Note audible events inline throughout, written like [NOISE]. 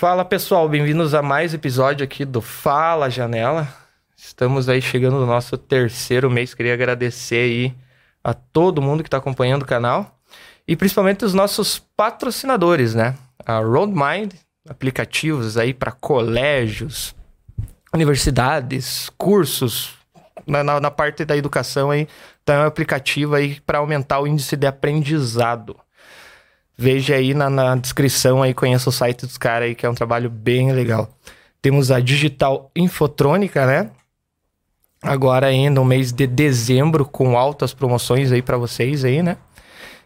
Fala pessoal, bem-vindos a mais episódio aqui do Fala Janela. Estamos aí chegando no nosso terceiro mês. Queria agradecer aí a todo mundo que está acompanhando o canal e principalmente os nossos patrocinadores, né? A RoadMind, aplicativos aí para colégios, universidades, cursos, na, na, na, parte da educação aí, então é um aplicativo aí para aumentar o índice de aprendizado. Veja aí na, na descrição aí, conheça o site dos caras aí, que é um trabalho bem legal. Temos a Digital Infotrônica, né? Agora ainda no mês de dezembro, com altas promoções aí para vocês aí, né?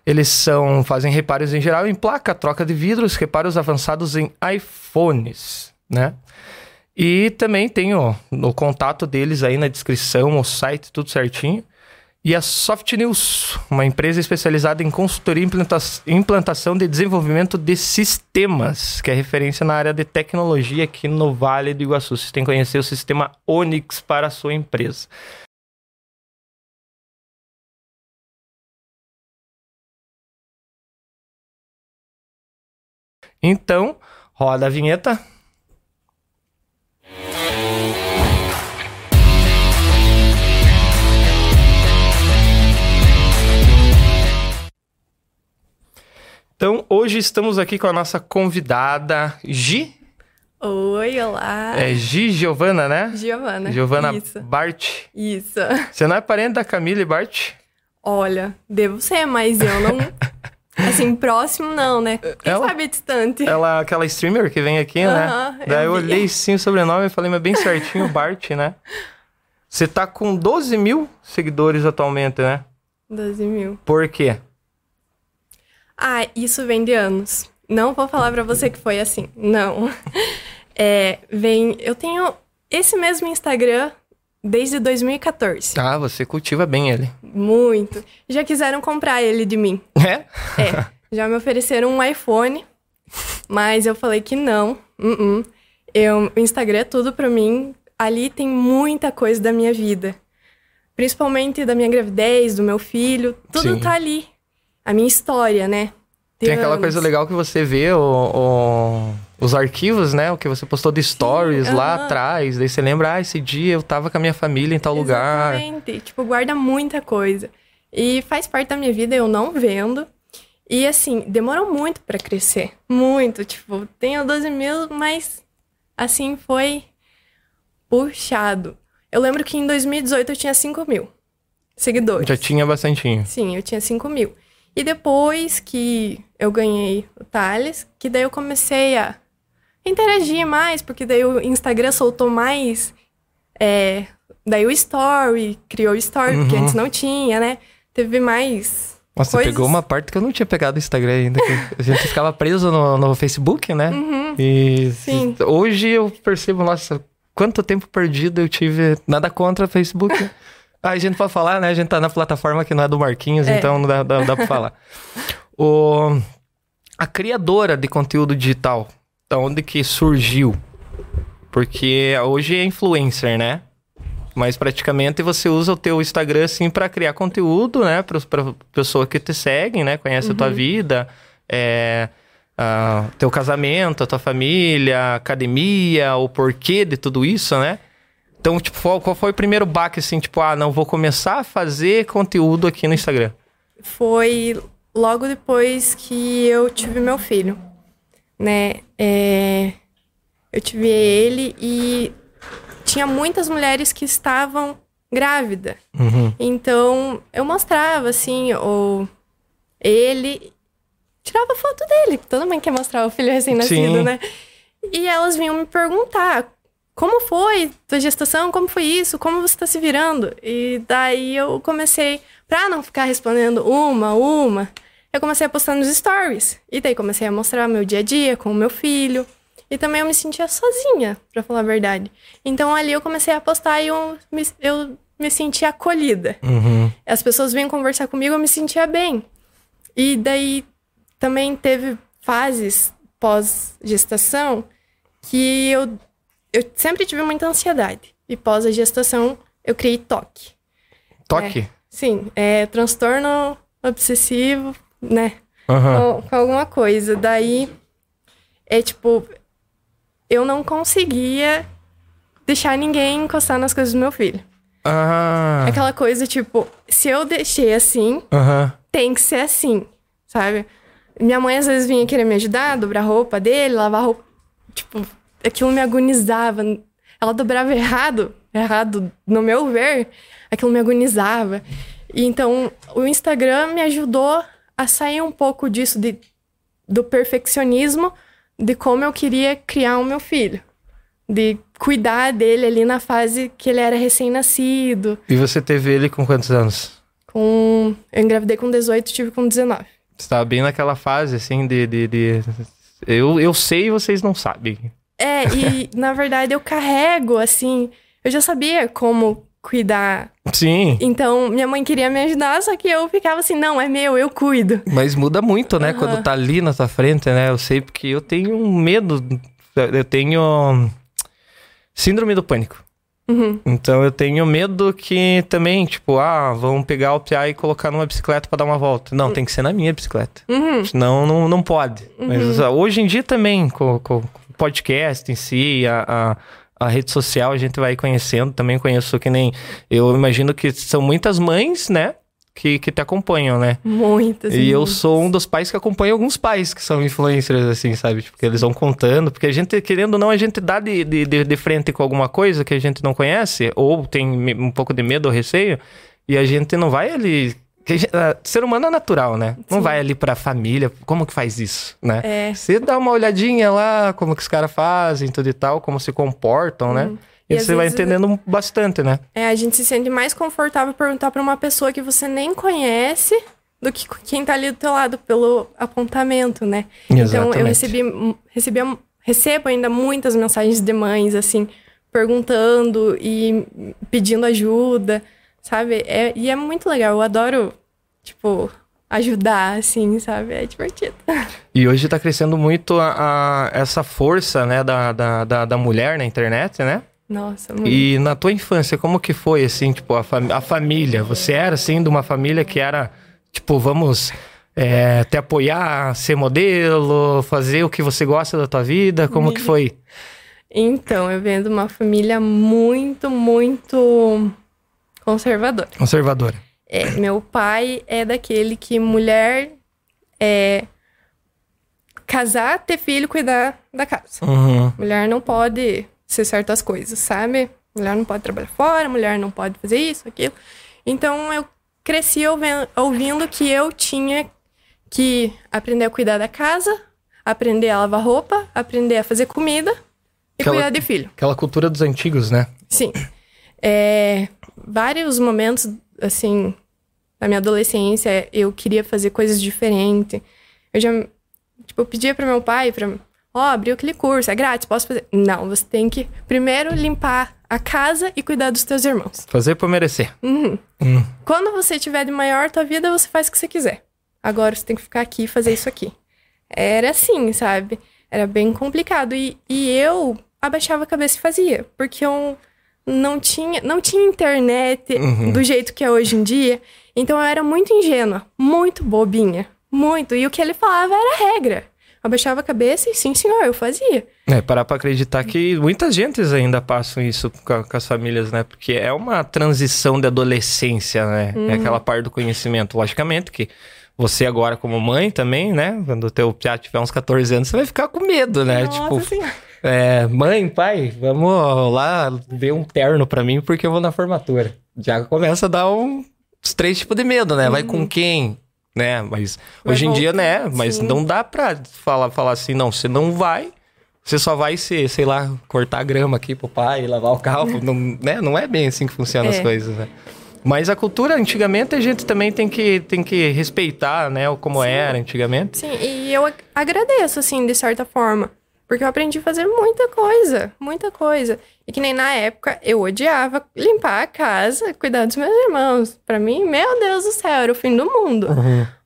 Eles são fazem reparos em geral em placa, troca de vidros, reparos avançados em iPhones, né? E também tem ó, no contato deles aí na descrição, o site, tudo certinho. E a Soft News, uma empresa especializada em consultoria e implantação de desenvolvimento de sistemas, que é referência na área de tecnologia aqui no Vale do Iguaçu. Vocês têm que conhecer o sistema Onix para a sua empresa. Então, roda a vinheta. Então, hoje estamos aqui com a nossa convidada Gi. Oi, olá. É Gi Giovana, né? Giovana. Giovana Isso. Bart. Isso. Você não é parente da Camila e Bart? Olha, devo ser, mas eu não. [LAUGHS] assim, próximo não, né? Quem ela, sabe distante. Ela, aquela streamer que vem aqui, uh -huh, né? Daí eu, eu olhei sim o sobrenome e falei, mas bem certinho, Bart, né? Você tá com 12 mil seguidores atualmente, né? 12 mil. Por quê? Ah, isso vem de anos. Não vou falar para você que foi assim. Não. [LAUGHS] É, vem. Eu tenho esse mesmo Instagram desde 2014. Ah, você cultiva bem ele. Muito. Já quiseram comprar ele de mim. É? É. Já me ofereceram um iPhone, mas eu falei que não. Uh -uh. Eu, o Instagram é tudo para mim. Ali tem muita coisa da minha vida. Principalmente da minha gravidez, do meu filho. Tudo Sim. tá ali a minha história, né? Tem, aquela coisa legal que você vê o, o, os arquivos, né? O que você postou de stories Sim, lá uh -huh. atrás. Daí você lembra, ah, esse dia eu tava com a minha família em tal Exatamente. lugar. Exatamente. Tipo, guarda muita coisa. E faz parte da minha vida, eu não vendo. E assim, demorou muito para crescer. Muito. Tipo, tenho 12 mil, mas assim foi puxado. Eu lembro que em 2018 eu tinha 5 mil seguidores. Já tinha bastante. Sim, eu tinha 5 mil. E depois que eu ganhei o Thales, que daí eu comecei a interagir mais, porque daí o Instagram soltou mais. É, daí o Story, criou o Story, uhum. porque antes não tinha, né? Teve mais. Nossa, coisas... pegou uma parte que eu não tinha pegado o Instagram ainda. a gente ficava preso no, no Facebook, né? Uhum. E Sim. hoje eu percebo, nossa, quanto tempo perdido eu tive. Nada contra o Facebook. [LAUGHS] Ah, a gente pode falar, né? A gente tá na plataforma que não é do Marquinhos, é. então não dá, dá, dá pra falar. [LAUGHS] O, a criadora de conteúdo digital, da onde que surgiu? Porque hoje é influencer, né? Mas praticamente você usa o teu Instagram assim para criar conteúdo, né? Para pessoas que te seguem, né? Conhece uhum. a tua uhum. vida, é, a, teu casamento, a tua família, academia, o porquê de tudo isso, né? Então, tipo, qual foi o primeiro baque, assim, tipo, ah, não, vou começar a fazer conteúdo aqui no Instagram? Foi logo depois que eu tive meu filho, né? É... Eu tive ele e tinha muitas mulheres que estavam grávidas. Uhum. Então, eu mostrava, assim, ou ele... Tirava foto dele, toda mãe quer mostrar o filho recém-nascido, né? E elas vinham me perguntar como foi tua gestação? Como foi isso? Como você está se virando? E daí eu comecei, pra não ficar respondendo uma, uma, eu comecei a postar nos stories. E daí comecei a mostrar meu dia a dia com o meu filho. E também eu me sentia sozinha, pra falar a verdade. Então ali eu comecei a postar e eu me, eu me sentia acolhida. Uhum. As pessoas vinham conversar comigo, eu me sentia bem. E daí também teve fases pós-gestação que eu eu sempre tive muita ansiedade. E pós a gestação, eu criei toque. Toque? É, sim, é transtorno obsessivo, né? Uhum. Com, com, alguma coisa. Daí, é tipo, eu não conseguia deixar ninguém encostar nas coisas do meu filho. Ah. Aquela coisa, tipo, se eu deixei assim, Aham. tem que ser assim, sabe? Minha mãe às vezes vinha querer me ajudar, dobrar a roupa dele, lavar a roupa. Tipo, aquilo me agonizava. Ela dobrava errado, errado no meu ver, aquilo me agonizava. E então, o Instagram me ajudou a sair um pouco disso, de, do perfeccionismo, de como eu queria criar o meu filho. De cuidar dele ali na fase que ele era recém-nascido. E você teve ele com quantos anos? Com... Eu engravidei com 18, tive com 19. Você tava bem naquela fase, assim, de. de, de... Eu, eu sei e vocês não sabem. É, e na verdade eu carrego, assim. Eu já sabia como cuidar. Sim. Então, minha mãe queria me ajudar, só que eu ficava assim: não, é meu, eu cuido. Mas muda muito, né? Aham. Quando tá ali na tua frente, né? Eu sei porque eu tenho medo. Eu tenho. Síndrome do pânico. Uhum. Então eu tenho medo que também, tipo, ah, vão pegar o PA e colocar numa bicicleta pra dar uma volta. Não, tem que ser na minha bicicleta. Uhum. Senão não, não pode. Mas ah, hoje em dia também, com, com podcast em si, a, a, a rede social, a gente vai conhecendo. Também conheço que nem. Eu imagino que são muitas mães, né? Que, que te acompanham, né? Muitas. E eu muitas. sou um dos pais que acompanha alguns pais que são influencers, assim, sabe? Tipo, que eles vão contando. Porque a gente, querendo ou não, a gente dá de, de, de, frente com alguma coisa que a gente não conhece, ou tem um pouco de medo ou receio, e a gente não vai ali. Ah, ser humano é natural, né? Não Sim. vai ali pra família. Como que faz isso, né? É. Você dá uma olhadinha lá, como que os caras fazem, tudo e tal, como se comportam, né? Uhum. E, E você vai vezes- entendendo bastante, né? É, a gente se sente mais confortável perguntar pra uma pessoa que você nem conhece do que quem tá ali do teu lado pelo apontamento, né? Então eu Exatamente. recebi, recebi recebo ainda muitas mensagens de mães assim perguntando e pedindo ajuda, sabe? É, e é muito legal. Eu adoro tipo ajudar assim, sabe? É divertido. E hoje tá crescendo muito a, a- essa força, né, da, da, da, da mulher na internet, né? Nossa, muito. E na tua infância, como que foi, assim, tipo, a, fam- a família? Você era, assim, de uma família que era, tipo, vamos é, te apoiar, ser modelo, fazer o que você gosta da tua vida? Como que foi? Então, eu venho de uma família muito, muito conservadora. Conservadora. É, meu pai é daquele que mulher é casar, ter filho, cuidar da casa. Uhum. Mulher não pode ser certas coisas, sabe? Mulher não pode trabalhar fora, mulher não pode fazer isso, aquilo. Então eu cresci ouvindo que eu tinha que aprender a cuidar da casa, aprender a lavar roupa, aprender a fazer comida e Aquela- cuidar de filho. Aquela cultura dos antigos, né? Sim. É, vários momentos, assim, na minha adolescência, eu queria fazer coisas diferentes. Eu já, tipo, eu pedia pro meu pai pra, ó, abriu aquele curso, é grátis, posso fazer? Não, você tem que primeiro limpar a casa e cuidar dos teus irmãos. Fazer pra merecer. Uhum. Hum. Quando você tiver de maior tua vida, você faz o que você quiser. Agora você tem que ficar aqui e fazer isso aqui. Era assim, sabe? Era bem complicado. E, e eu abaixava a cabeça e fazia. Porque eu não tinha, não tinha internet Uhum. do jeito que é hoje em dia. Então eu era muito ingênua, muito bobinha. Muito. E o que ele falava era regra. Abaixava a cabeça e sim, senhor, eu fazia. É, parar pra acreditar que muitas gentes ainda passam isso com, com as famílias, né? Porque é uma transição de adolescência, né? É aquela parte do conhecimento. Logicamente que você agora como mãe também, né? Quando o teu piá tiver uns 14 anos, você vai ficar com medo, né? Nossa tipo, Senhora. É, mãe, pai, vamos lá ver um terno pra mim porque eu vou na formatura. Já começa a dar um, uns três tipos de medo, né? Vai com quem? Né? Mas Vai hoje em dia, né? voltar, Mas sim. não dá pra falar, falar assim, não, você não vai. Você só vai ser, sei lá, cortar a grama aqui pro pai, lavar o carro. não, né? não é bem assim que funcionam as É. coisas, né? Mas a cultura, antigamente, a gente também tem que, tem que respeitar, né? Como era antigamente. Sim, e eu ag- agradeço, assim, de certa forma. Porque eu aprendi a fazer muita coisa, muita coisa. E que nem na época eu odiava limpar a casa, cuidar dos meus irmãos. Pra mim, meu Deus do céu, era o fim do mundo.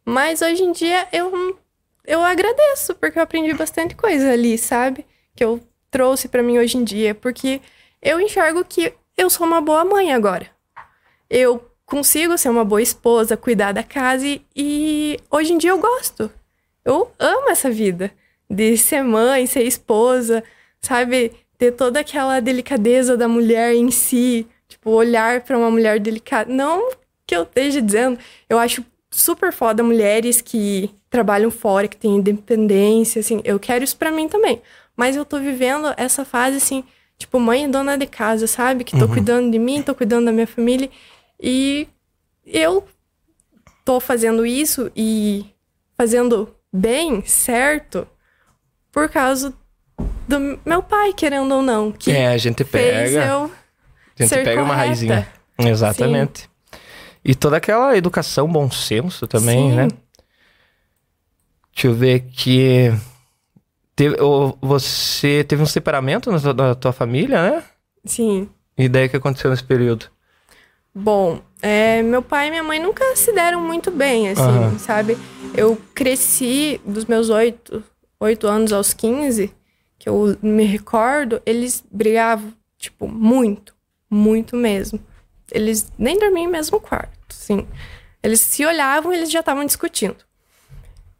Mas hoje em dia eu, eu agradeço, porque eu aprendi bastante coisa ali, sabe? Que eu trouxe pra mim hoje em dia. Porque eu enxergo que eu sou uma boa mãe agora. Eu consigo ser uma boa esposa, cuidar da casa e, e hoje em dia eu gosto. Eu amo essa vida de ser mãe, ser esposa, sabe? Ter toda aquela delicadeza da mulher em si, tipo, olhar para uma mulher delicada. Não que eu esteja dizendo, eu acho super foda mulheres que trabalham fora, que têm independência, assim, eu quero isso para mim também. Mas eu tô vivendo essa fase, assim, tipo, mãe e dona de casa, sabe? Que tô uhum. cuidando de mim, tô cuidando da minha família. E eu tô fazendo isso e fazendo bem, certo, por causa do meu pai, querendo ou não. Que é, a gente pega. Eu a gente pega correta. uma raizinha. Exatamente. Sim. E toda aquela educação, bom senso também, Sim. né? Deixa eu ver aqui. Teve, você teve um separamento na tua, na tua família, né? Sim. E daí o que aconteceu nesse período? Bom, é, meu pai e minha mãe nunca se deram muito bem, assim, uhum. sabe? Eu cresci dos meus oito, oito anos aos 15, que eu me recordo, eles brigavam, tipo, muito, muito mesmo. Eles nem dormiam no mesmo quarto, sim. Eles se olhavam e eles já estavam discutindo.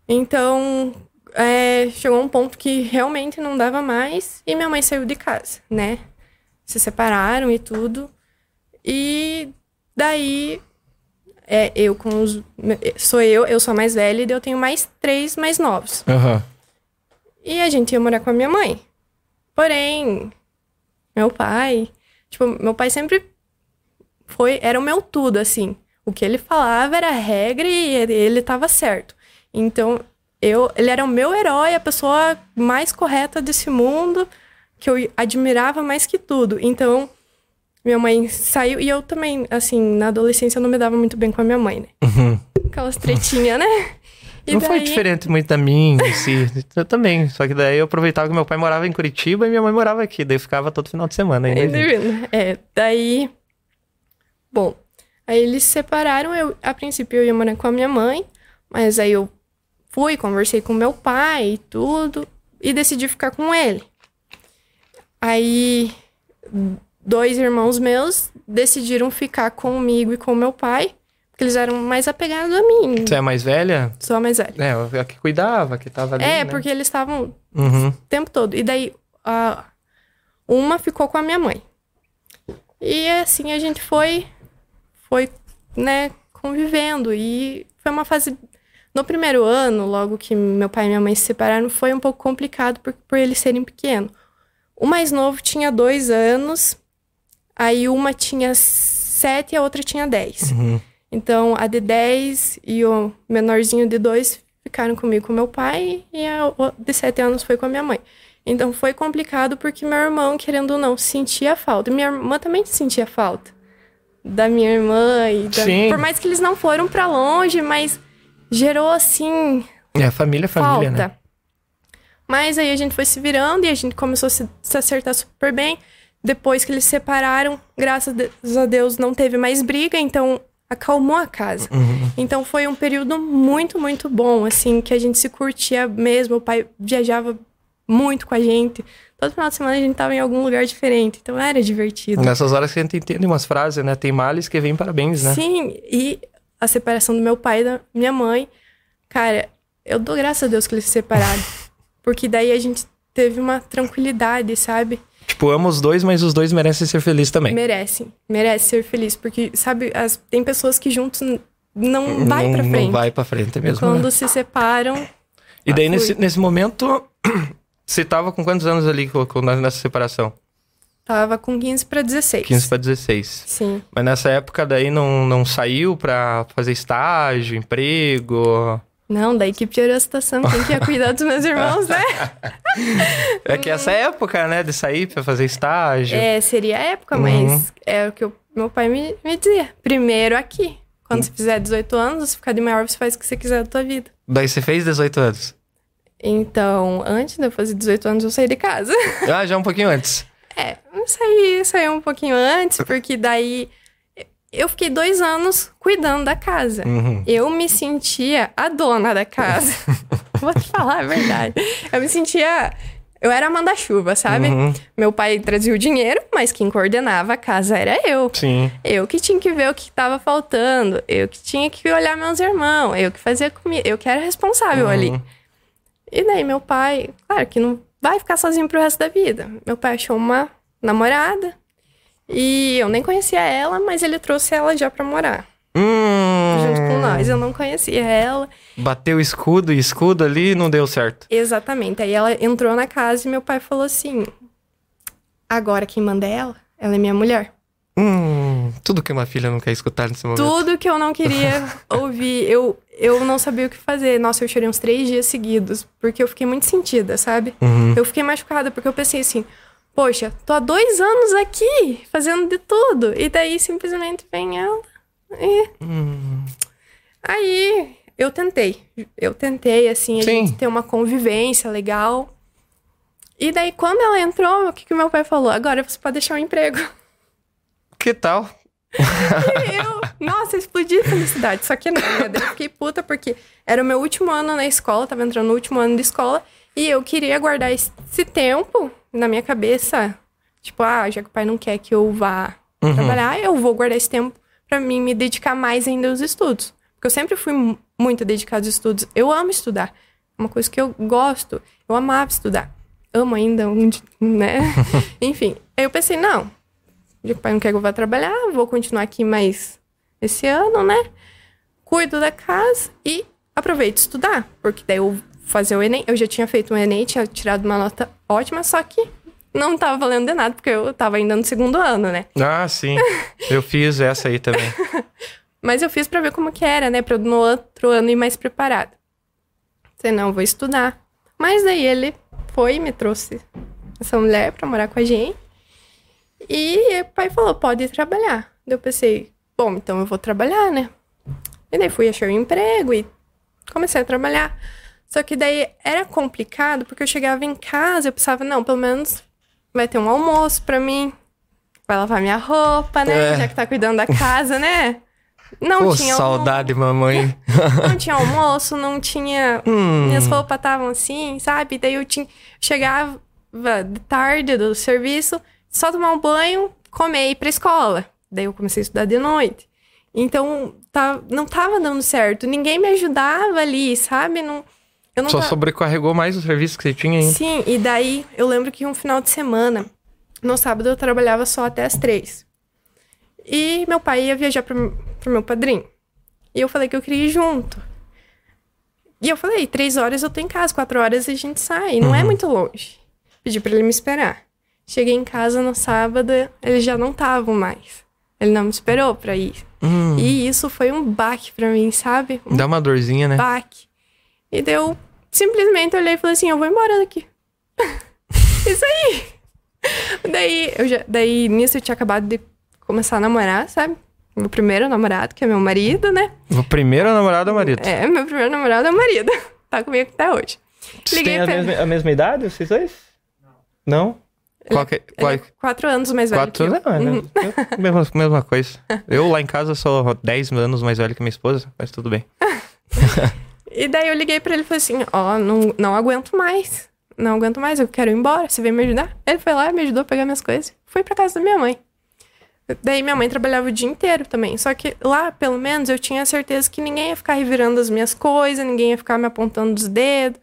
Então, é, chegou um ponto que realmente não dava mais e minha mãe saiu de casa, né? Se separaram e tudo. E daí, é, eu com os. Sou eu, eu sou a mais velha e eu tenho mais três mais novos. Uhum. E a gente ia morar com a minha mãe. Porém, meu pai. Tipo, meu pai sempre foi. Era o meu tudo, assim. O que ele falava era regra e ele estava certo. Então, eu, ele era o meu herói, a pessoa mais correta desse mundo, que eu admirava mais que tudo. Então, minha mãe saiu, e eu também, assim, na adolescência eu não me dava muito bem com a minha mãe, né? Uhum. Aquelas tretinhas, né? E não daí... foi diferente muito da minha em si. [LAUGHS] Eu também. Só que daí eu aproveitava que meu pai morava em Curitiba e minha mãe morava aqui. Daí eu ficava todo final de semana ainda. É, daí. Bom, aí eles se separaram. Eu, a princípio eu ia morar com a minha mãe, mas aí eu fui, conversei com meu pai e tudo, e decidi ficar com ele. Aí, dois irmãos meus decidiram ficar comigo e com meu pai, eles eram mais apegados a mim. Você é mais velha? Sou a mais velha. É, a que cuidava, que tava ali. É, né? porque eles estavam uhum. o tempo todo. E daí, a, uma ficou com a minha mãe. E assim a gente foi, foi, né, convivendo. E foi uma fase no primeiro ano, logo que meu pai e minha mãe se separaram, foi um pouco complicado por, por eles serem pequenos. O mais novo tinha dois anos, aí uma tinha sete e a outra tinha dez. Uhum. Então, a de dez e o menorzinho de dois ficaram comigo com meu pai e a de sete anos foi com a minha mãe. Então, foi complicado porque meu irmão, querendo ou não, sentia falta. Minha irmã também sentia falta da minha irmã. E da... Por mais que eles não foram para longe, mas gerou assim. É, família, é família, falta. né? Mas aí a gente foi se virando e a gente começou a se, se acertar super bem. Depois que eles se separaram, graças a Deus não teve mais briga, então acalmou a casa. Uhum. Então foi um período muito, muito bom, assim, que a gente se curtia mesmo. O pai viajava muito com a gente. Todo final de semana a gente tava em algum lugar diferente, então era divertido. Nessas horas que a gente entende umas frases, né? Tem males que vêm parabéns, né? Sim, e a separação do meu pai e da minha mãe. Cara, eu dou graças a Deus que eles se separaram. [LAUGHS] porque daí a gente teve uma tranquilidade, sabe? Tipo, amo os dois, mas os dois merecem ser felizes também. Merecem. Merecem ser felizes. Porque, sabe, as, tem pessoas que juntos não vai não, pra frente. Não vai pra frente mesmo. Quando né? se separam. E daí, nesse, nesse momento, [CLEARS THROAT] você tava com quantos anos ali nessa separação? Tava com 15 para 16. 15 para 16. Sim. Mas nessa época daí não, não saiu para fazer estágio, emprego? Não, daí que piorou a situação. Quem que ia cuidar dos meus irmãos, né? é que essa época, né, de sair para fazer estágio. É, seria a época, uhum. mas é o que meu pai me, me dizia. Primeiro aqui. Quando você fizer 18 anos, você ficar de maior, você faz o que você quiser da tua vida. Daí você fez 18 anos? Então, antes de eu fazer 18 anos, eu saí de casa. Ah, já um pouquinho antes. É, saí, saí um pouquinho antes, porque daí eu fiquei dois anos cuidando da casa. Uhum. Eu me sentia a dona da casa. [LAUGHS] Vou te falar a verdade. Eu me sentia. Eu era a manda-chuva, sabe? Uhum. Meu pai trazia o dinheiro, mas quem coordenava a casa era eu. Sim. Eu que tinha que ver o que estava faltando. Eu que tinha que olhar meus irmãos. Eu que fazia comida. Eu que era responsável uhum. ali. E daí meu pai, claro que não vai ficar sozinho pro resto da vida. Meu pai achou uma namorada e eu nem conhecia ela, mas ele trouxe ela já pra morar. Hum. Junto com nós. Eu não conhecia ela. Bateu escudo e escudo ali não deu certo. Exatamente. Aí ela entrou na casa e meu pai falou assim: Agora quem manda é ela, ela é minha mulher. Hum, tudo que uma filha não quer escutar nesse momento. Tudo que eu não queria [LAUGHS] ouvir. Eu, eu não sabia o que fazer. Nossa, eu chorei uns três dias seguidos, porque eu fiquei muito sentida, sabe? Uhum. Eu fiquei machucada, porque eu pensei assim, poxa, tô há dois anos aqui, fazendo de tudo. E daí simplesmente vem ela. E... Hum. Aí eu tentei. Eu tentei, assim, a Sim. gente ter uma convivência legal. E daí, quando ela entrou, o que, que meu pai falou? Agora você pode deixar o emprego. [LAUGHS] Que tal? Eu, nossa, explodi de felicidade. Só que não, né? Eu fiquei puta porque era o meu último ano na escola, tava entrando no último ano de escola. E eu queria guardar esse tempo na minha cabeça. Tipo, ah, já que o pai não quer que eu vá Uhum. trabalhar, eu vou guardar esse tempo pra mim me dedicar mais ainda aos estudos. Porque eu sempre fui mu- muito dedicada aos estudos. Eu amo estudar. É uma coisa que eu gosto. Eu amava estudar. Amo ainda, um né? [LAUGHS] Enfim. Aí eu pensei, não, já que o pai não quer que eu vá trabalhar, vou continuar aqui mais esse ano, né? Cuido da casa e aproveito estudar. Porque daí eu fazer o Enem. Eu já tinha feito o Enem, tinha tirado uma nota ótima, só que não tava valendo de nada, porque eu tava ainda no segundo ano, né? Ah, sim. [LAUGHS] Eu fiz essa aí também. Mas eu fiz pra ver como que era, né? Pra eu no outro ano ir mais preparada. Falei, não, vou estudar. Mas daí ele foi e me trouxe essa mulher pra morar com a gente. E o pai falou, pode ir trabalhar. Daí eu pensei, bom, então eu vou trabalhar, né? E daí fui achar um emprego e comecei a trabalhar. Só que daí era complicado, porque eu chegava em casa, eu pensava, não, pelo menos vai ter um almoço pra mim. Vai lavar minha roupa, né? É. Já que tá cuidando da casa, né? Não Pô, tinha saudade, mamãe. [LAUGHS] não tinha almoço, não tinha. Hum. Minhas roupas estavam assim, sabe? Daí eu tinha. Chegava de tarde do serviço, só tomar um banho, comer e ir pra escola. Daí eu comecei a estudar de noite. Então, tá, não tava dando certo. Ninguém me ajudava ali, sabe? Não, não Só sobrecarregou mais o serviço que você tinha ainda. Sim, e daí eu lembro que um final de semana, no sábado eu trabalhava só até as três. E meu pai ia viajar pro, pro meu padrinho. E eu falei que eu queria ir junto. E eu falei, três horas eu tô em casa, quatro horas a gente sai, não é muito longe. Pedi pra ele me esperar. Cheguei em casa no sábado, eles já não estavam mais. Ele não me esperou pra ir. Hum. E isso foi um baque pra mim, sabe? Um Dá uma dorzinha, né? baque. E daí eu simplesmente olhei e falei assim, eu vou embora daqui. [LAUGHS] Isso aí. Daí, eu já, daí, nisso eu tinha acabado de começar a namorar, sabe? Meu primeiro namorado, que é meu marido, né? O primeiro namorado é o marido. É, meu primeiro namorado é o marido. [LAUGHS] Tá comigo até hoje. Vocês Liguei têm a pra mesma, a mesma idade, vocês dois? Não. Qual que, qual, Ele é quatro anos mais velho quatro que eu. não, é, né? Uhum. [LAUGHS] mesma, mesma coisa. Eu lá em casa sou 10 anos mais velho que minha esposa, mas tudo bem. E daí eu liguei pra ele e falei assim, ó, não, não aguento mais. Não aguento mais, eu quero ir embora, você vem me ajudar? Ele foi lá, me ajudou a pegar minhas coisas. Fui pra casa da minha mãe. Daí minha mãe trabalhava o dia inteiro também. Só que lá, pelo menos, eu tinha certeza que ninguém ia ficar revirando as minhas coisas, ninguém ia ficar me apontando os dedos.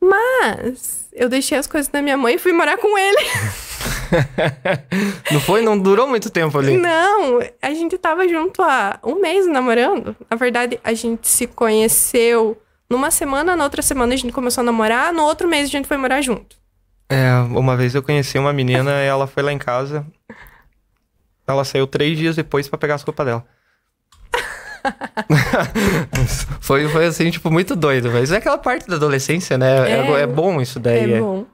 Mas eu deixei as coisas da minha mãe e fui morar com ele. [LAUGHS] [LAUGHS] Não foi? Não durou muito tempo ali. Não, a gente tava junto há um mês namorando. Na verdade, a gente se conheceu numa semana, na outra semana a gente começou a namorar, no outro mês a gente foi morar junto. É, uma vez eu conheci uma menina e [LAUGHS] ela foi lá em casa. Ela saiu três dias depois pra pegar as roupas dela. [LAUGHS] foi, foi assim, tipo, muito doido. Mas é aquela parte da adolescência, né? É, É. é bom isso daí. É, é. bom.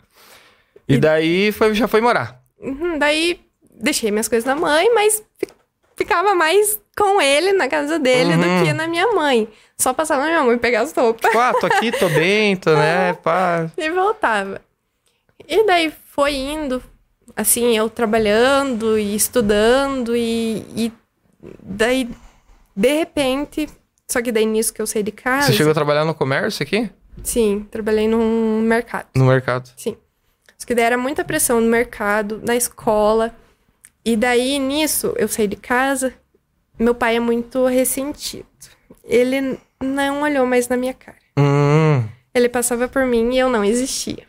E daí foi, já foi morar. Uhum, daí deixei minhas coisas na mãe, mas fi- ficava mais com ele na casa dele Uhum. do que na minha mãe. Só passava na minha mãe pegar as roupas Tipo, ah, tô aqui, tô bem, tô, né? [LAUGHS] Pá. e voltava. E daí foi indo, assim, eu trabalhando e estudando e, e daí, de repente, só que daí nisso que eu saí de casa. Você chegou a trabalhar no comércio aqui? Sim, trabalhei num mercado. No mercado. Sim. Que daí era muita pressão no mercado, na escola. E daí, nisso, eu saí de casa. Meu pai é muito ressentido. Ele não olhou mais na minha cara. Hum. Ele passava por mim e eu não existia.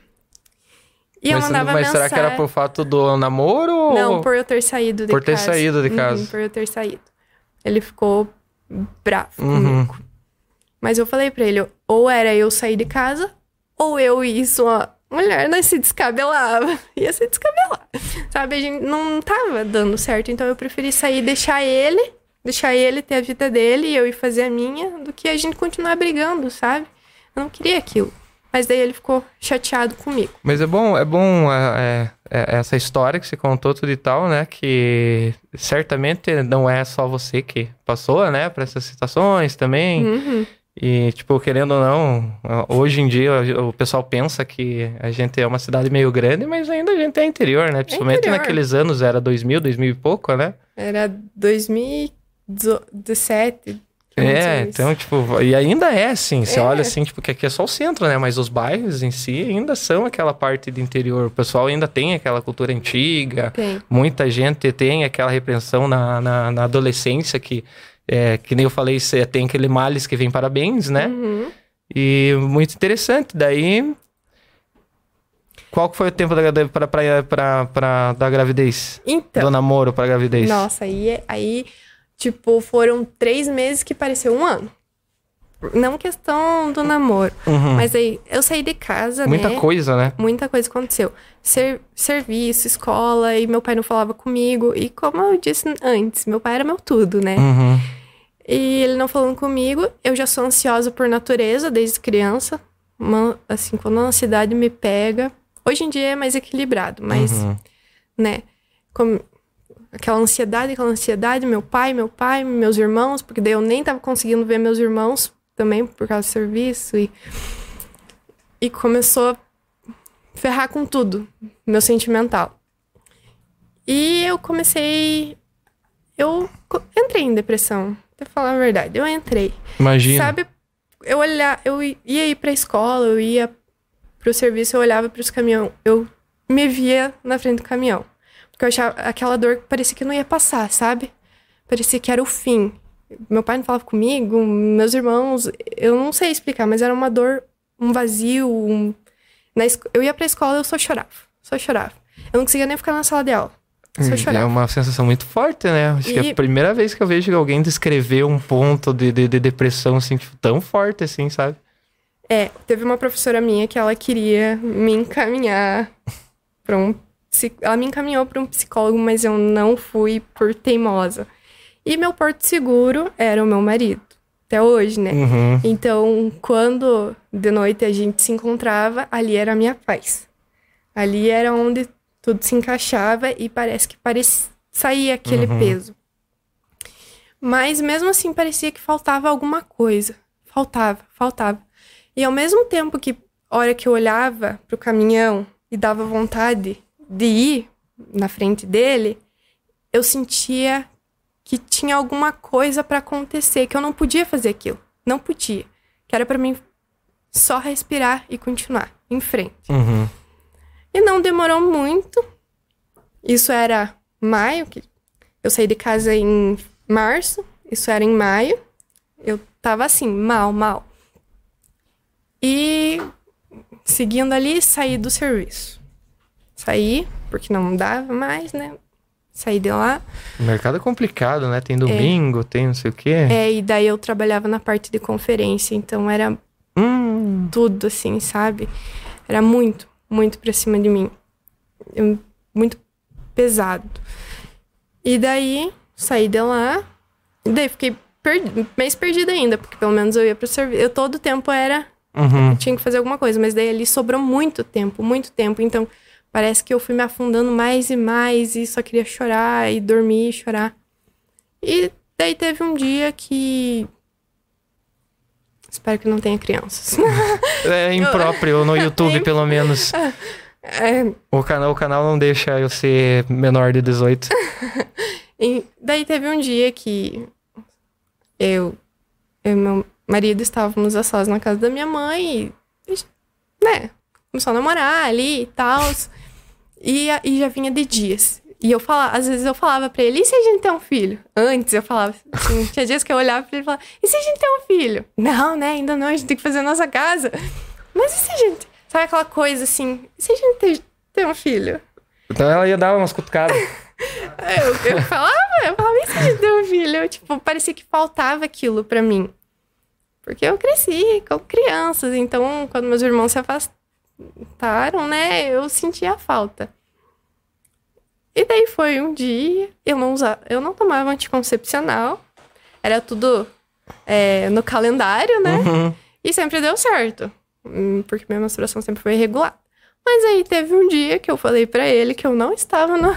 E mas, eu mandava mas mensagem. será que era por fato do namoro? ou- Não, por eu ter saído de Por ter casa. saído de Uhum, casa. por eu ter saído. Ele ficou bravo Uhum. comigo. Mas eu falei pra ele, ou era eu sair de casa, ou eu e isso, uma mulher, nós se descabelava. [LAUGHS] Ia se descabelar. Sabe, a gente não tava dando certo. Então eu preferi sair e deixar ele, deixar ele ter a vida dele e eu ir fazer a minha, do que a gente continuar brigando, sabe? Eu não queria aquilo. Mas daí ele ficou chateado comigo. Mas é bom, é bom é, é, é essa história que você contou tudo e tal, né? Que certamente não é só você que passou, né? Por essas situações também. Uhum. E, tipo, querendo ou não, hoje em dia o pessoal pensa que a gente é uma cidade meio grande, mas ainda a gente é interior, né? Principalmente interior. naqueles anos, era 2000, 2000 e pouco, né? Era 2017. que É, então, tipo, e ainda é assim, você É. olha assim, tipo, que aqui é só o centro, né? Mas os bairros em si ainda são aquela parte de interior. O pessoal ainda tem aquela cultura antiga, Tem. muita gente tem aquela repreensão na, na, na adolescência que, é, que nem eu falei, cê tem aquele males que vem parabéns, né? Uhum. E muito interessante. Daí, qual que foi o tempo da, pra, pra, pra, pra- da gravidez? Então, Do namoro pra gravidez? nossa, aí, aí, tipo, foram três meses que pareceu um ano. Não questão do namoro. Uhum. Mas aí, eu saí de casa, Muita né? coisa, né? Muita coisa aconteceu. Ser, serviço, escola, e meu pai não falava comigo. E como eu disse antes, meu pai era meu tudo, né? Uhum. E ele não falando comigo, eu já sou ansiosa por natureza desde criança. Uma- assim, quando a ansiedade me pega. Hoje em dia é mais equilibrado, mas, Uhum. né? Como, aquela ansiedade, aquela ansiedade, meu pai, meu pai, meus irmãos, porque daí eu nem tava conseguindo ver meus irmãos também por causa do serviço. E, e começou a ferrar com tudo, meu sentimental. E eu comecei. Eu entrei em depressão, pra falar a verdade. Eu entrei. Imagina. Sabe, eu olhar, eu ia ir pra escola, eu ia pro serviço, eu olhava pros caminhões, eu me via na frente do caminhão. Porque eu achava aquela dor que parecia que não ia passar, sabe? Parecia que era o fim. Meu pai não falava comigo, meus irmãos, eu não sei explicar, mas era uma dor, um vazio, um... Na esco- Eu ia pra escola, eu só chorava, só chorava. Eu não conseguia nem ficar na sala de aula, só É uma sensação muito forte, né? Acho que é E- a primeira vez que eu vejo que alguém descrever um ponto de, de, de depressão, assim, tipo, tão forte assim, sabe? É, teve uma professora minha que ela queria me encaminhar para um ela me encaminhou para um psicólogo, mas eu não fui por teimosa. E meu porto seguro era o meu marido, até hoje, né? Uhum. Então, quando de noite a gente se encontrava, ali era a minha paz. Ali era onde tudo se encaixava e parece que parecia saía aquele Uhum. peso. Mas mesmo assim parecia que faltava alguma coisa. Faltava, faltava. E ao mesmo tempo que, hora que eu olhava pro caminhão e dava vontade de ir na frente dele, eu sentia que tinha alguma coisa pra acontecer, que eu não podia fazer aquilo. Não podia. Que era pra mim só respirar e continuar em frente. Uhum. E não demorou muito. Isso era maio, que eu saí de casa em março, isso era em maio. Eu tava assim, mal, mal. E seguindo ali, saí do serviço. Saí, porque não dava mais, né? Saí de lá. O mercado é complicado, né? Tem domingo, tem não sei o quê. É, e daí eu trabalhava na parte de conferência, então era Hum. tudo assim, sabe? Era muito, muito pra cima de mim. Eu- muito pesado. E daí, saí de lá. E daí fiquei per- mais perdida ainda, porque pelo menos eu ia pro serviço. Eu todo tempo era. Uhum. Tinha que fazer alguma coisa, mas daí ali sobrou muito tempo, muito tempo. Então, parece que eu fui me afundando mais e mais e só queria chorar e dormir e chorar. E daí teve um dia que. Espero que não tenha crianças. [LAUGHS] É impróprio no YouTube, pelo menos. [LAUGHS] É, O canal, o canal não deixa eu ser menor de 18. [LAUGHS] E daí teve um dia que eu, eu e meu marido estávamos a sós na casa da minha mãe e, né, começou a namorar ali e tal. E, a- e já vinha de dias. E eu falava, às vezes eu falava pra ele, e se a gente tem um filho? Antes eu falava, assim, [LAUGHS] tinha dias que eu olhava pra ele e falava, e se a gente tem um filho? Não, né, ainda não, a gente tem que fazer a nossa casa. Mas e se a gente, sabe aquela coisa assim, e se a gente ter- ter um filho. Então ela ia dar umas cutucadas. [LAUGHS] eu, eu falava, eu falava isso de ter um filho. Eu, tipo, parecia que faltava aquilo pra mim. Porque eu cresci com crianças, então quando meus irmãos se afastaram, né, eu sentia falta. E daí foi um dia, eu não usava, eu não tomava anticoncepcional, era tudo é, no calendário, né? Uhum. E sempre deu certo, hum, porque minha menstruação sempre foi regular. Mas aí teve um dia que eu falei para ele que eu não estava no,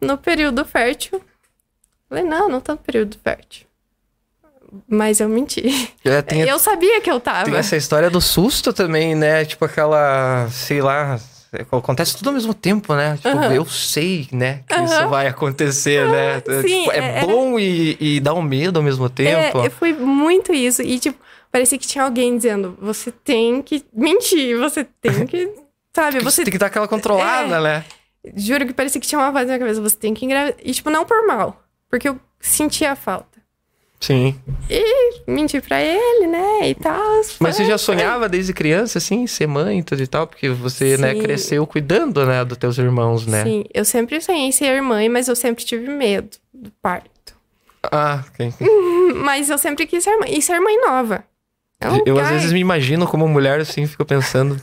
no período fértil. Falei, não, não tô no período fértil. Mas eu menti. É, tem, eu sabia que eu tava. Tem essa história do susto também, né? Tipo aquela, sei lá, acontece tudo ao mesmo tempo, né? Tipo, eu sei, né, que isso vai acontecer, né? Sim, tipo, é, é, bom e, e dá um medo ao mesmo tempo. É, foi muito isso. E, tipo, parecia que tinha alguém dizendo: você tem que mentir, você tem que. [LAUGHS] Sabe? Você tem que dar aquela controlada, é, né? Juro que parecia que tinha uma voz na minha cabeça: você tem que engravidar. E, tipo, não por mal, porque eu sentia a falta. Sim. E menti pra ele, né? E tal. Mas você já sonhava desde criança, assim, ser mãe e tudo e tal? Porque você, né, Sim. né, cresceu cuidando, né, dos teus irmãos, né? Sim, eu sempre sonhei em ser mãe, mas eu sempre tive medo do parto. Ah, ok. [LAUGHS] mas eu sempre quis ser mãe. E ser mãe nova. Eu, eu às vezes me imagino como mulher, assim, fico pensando.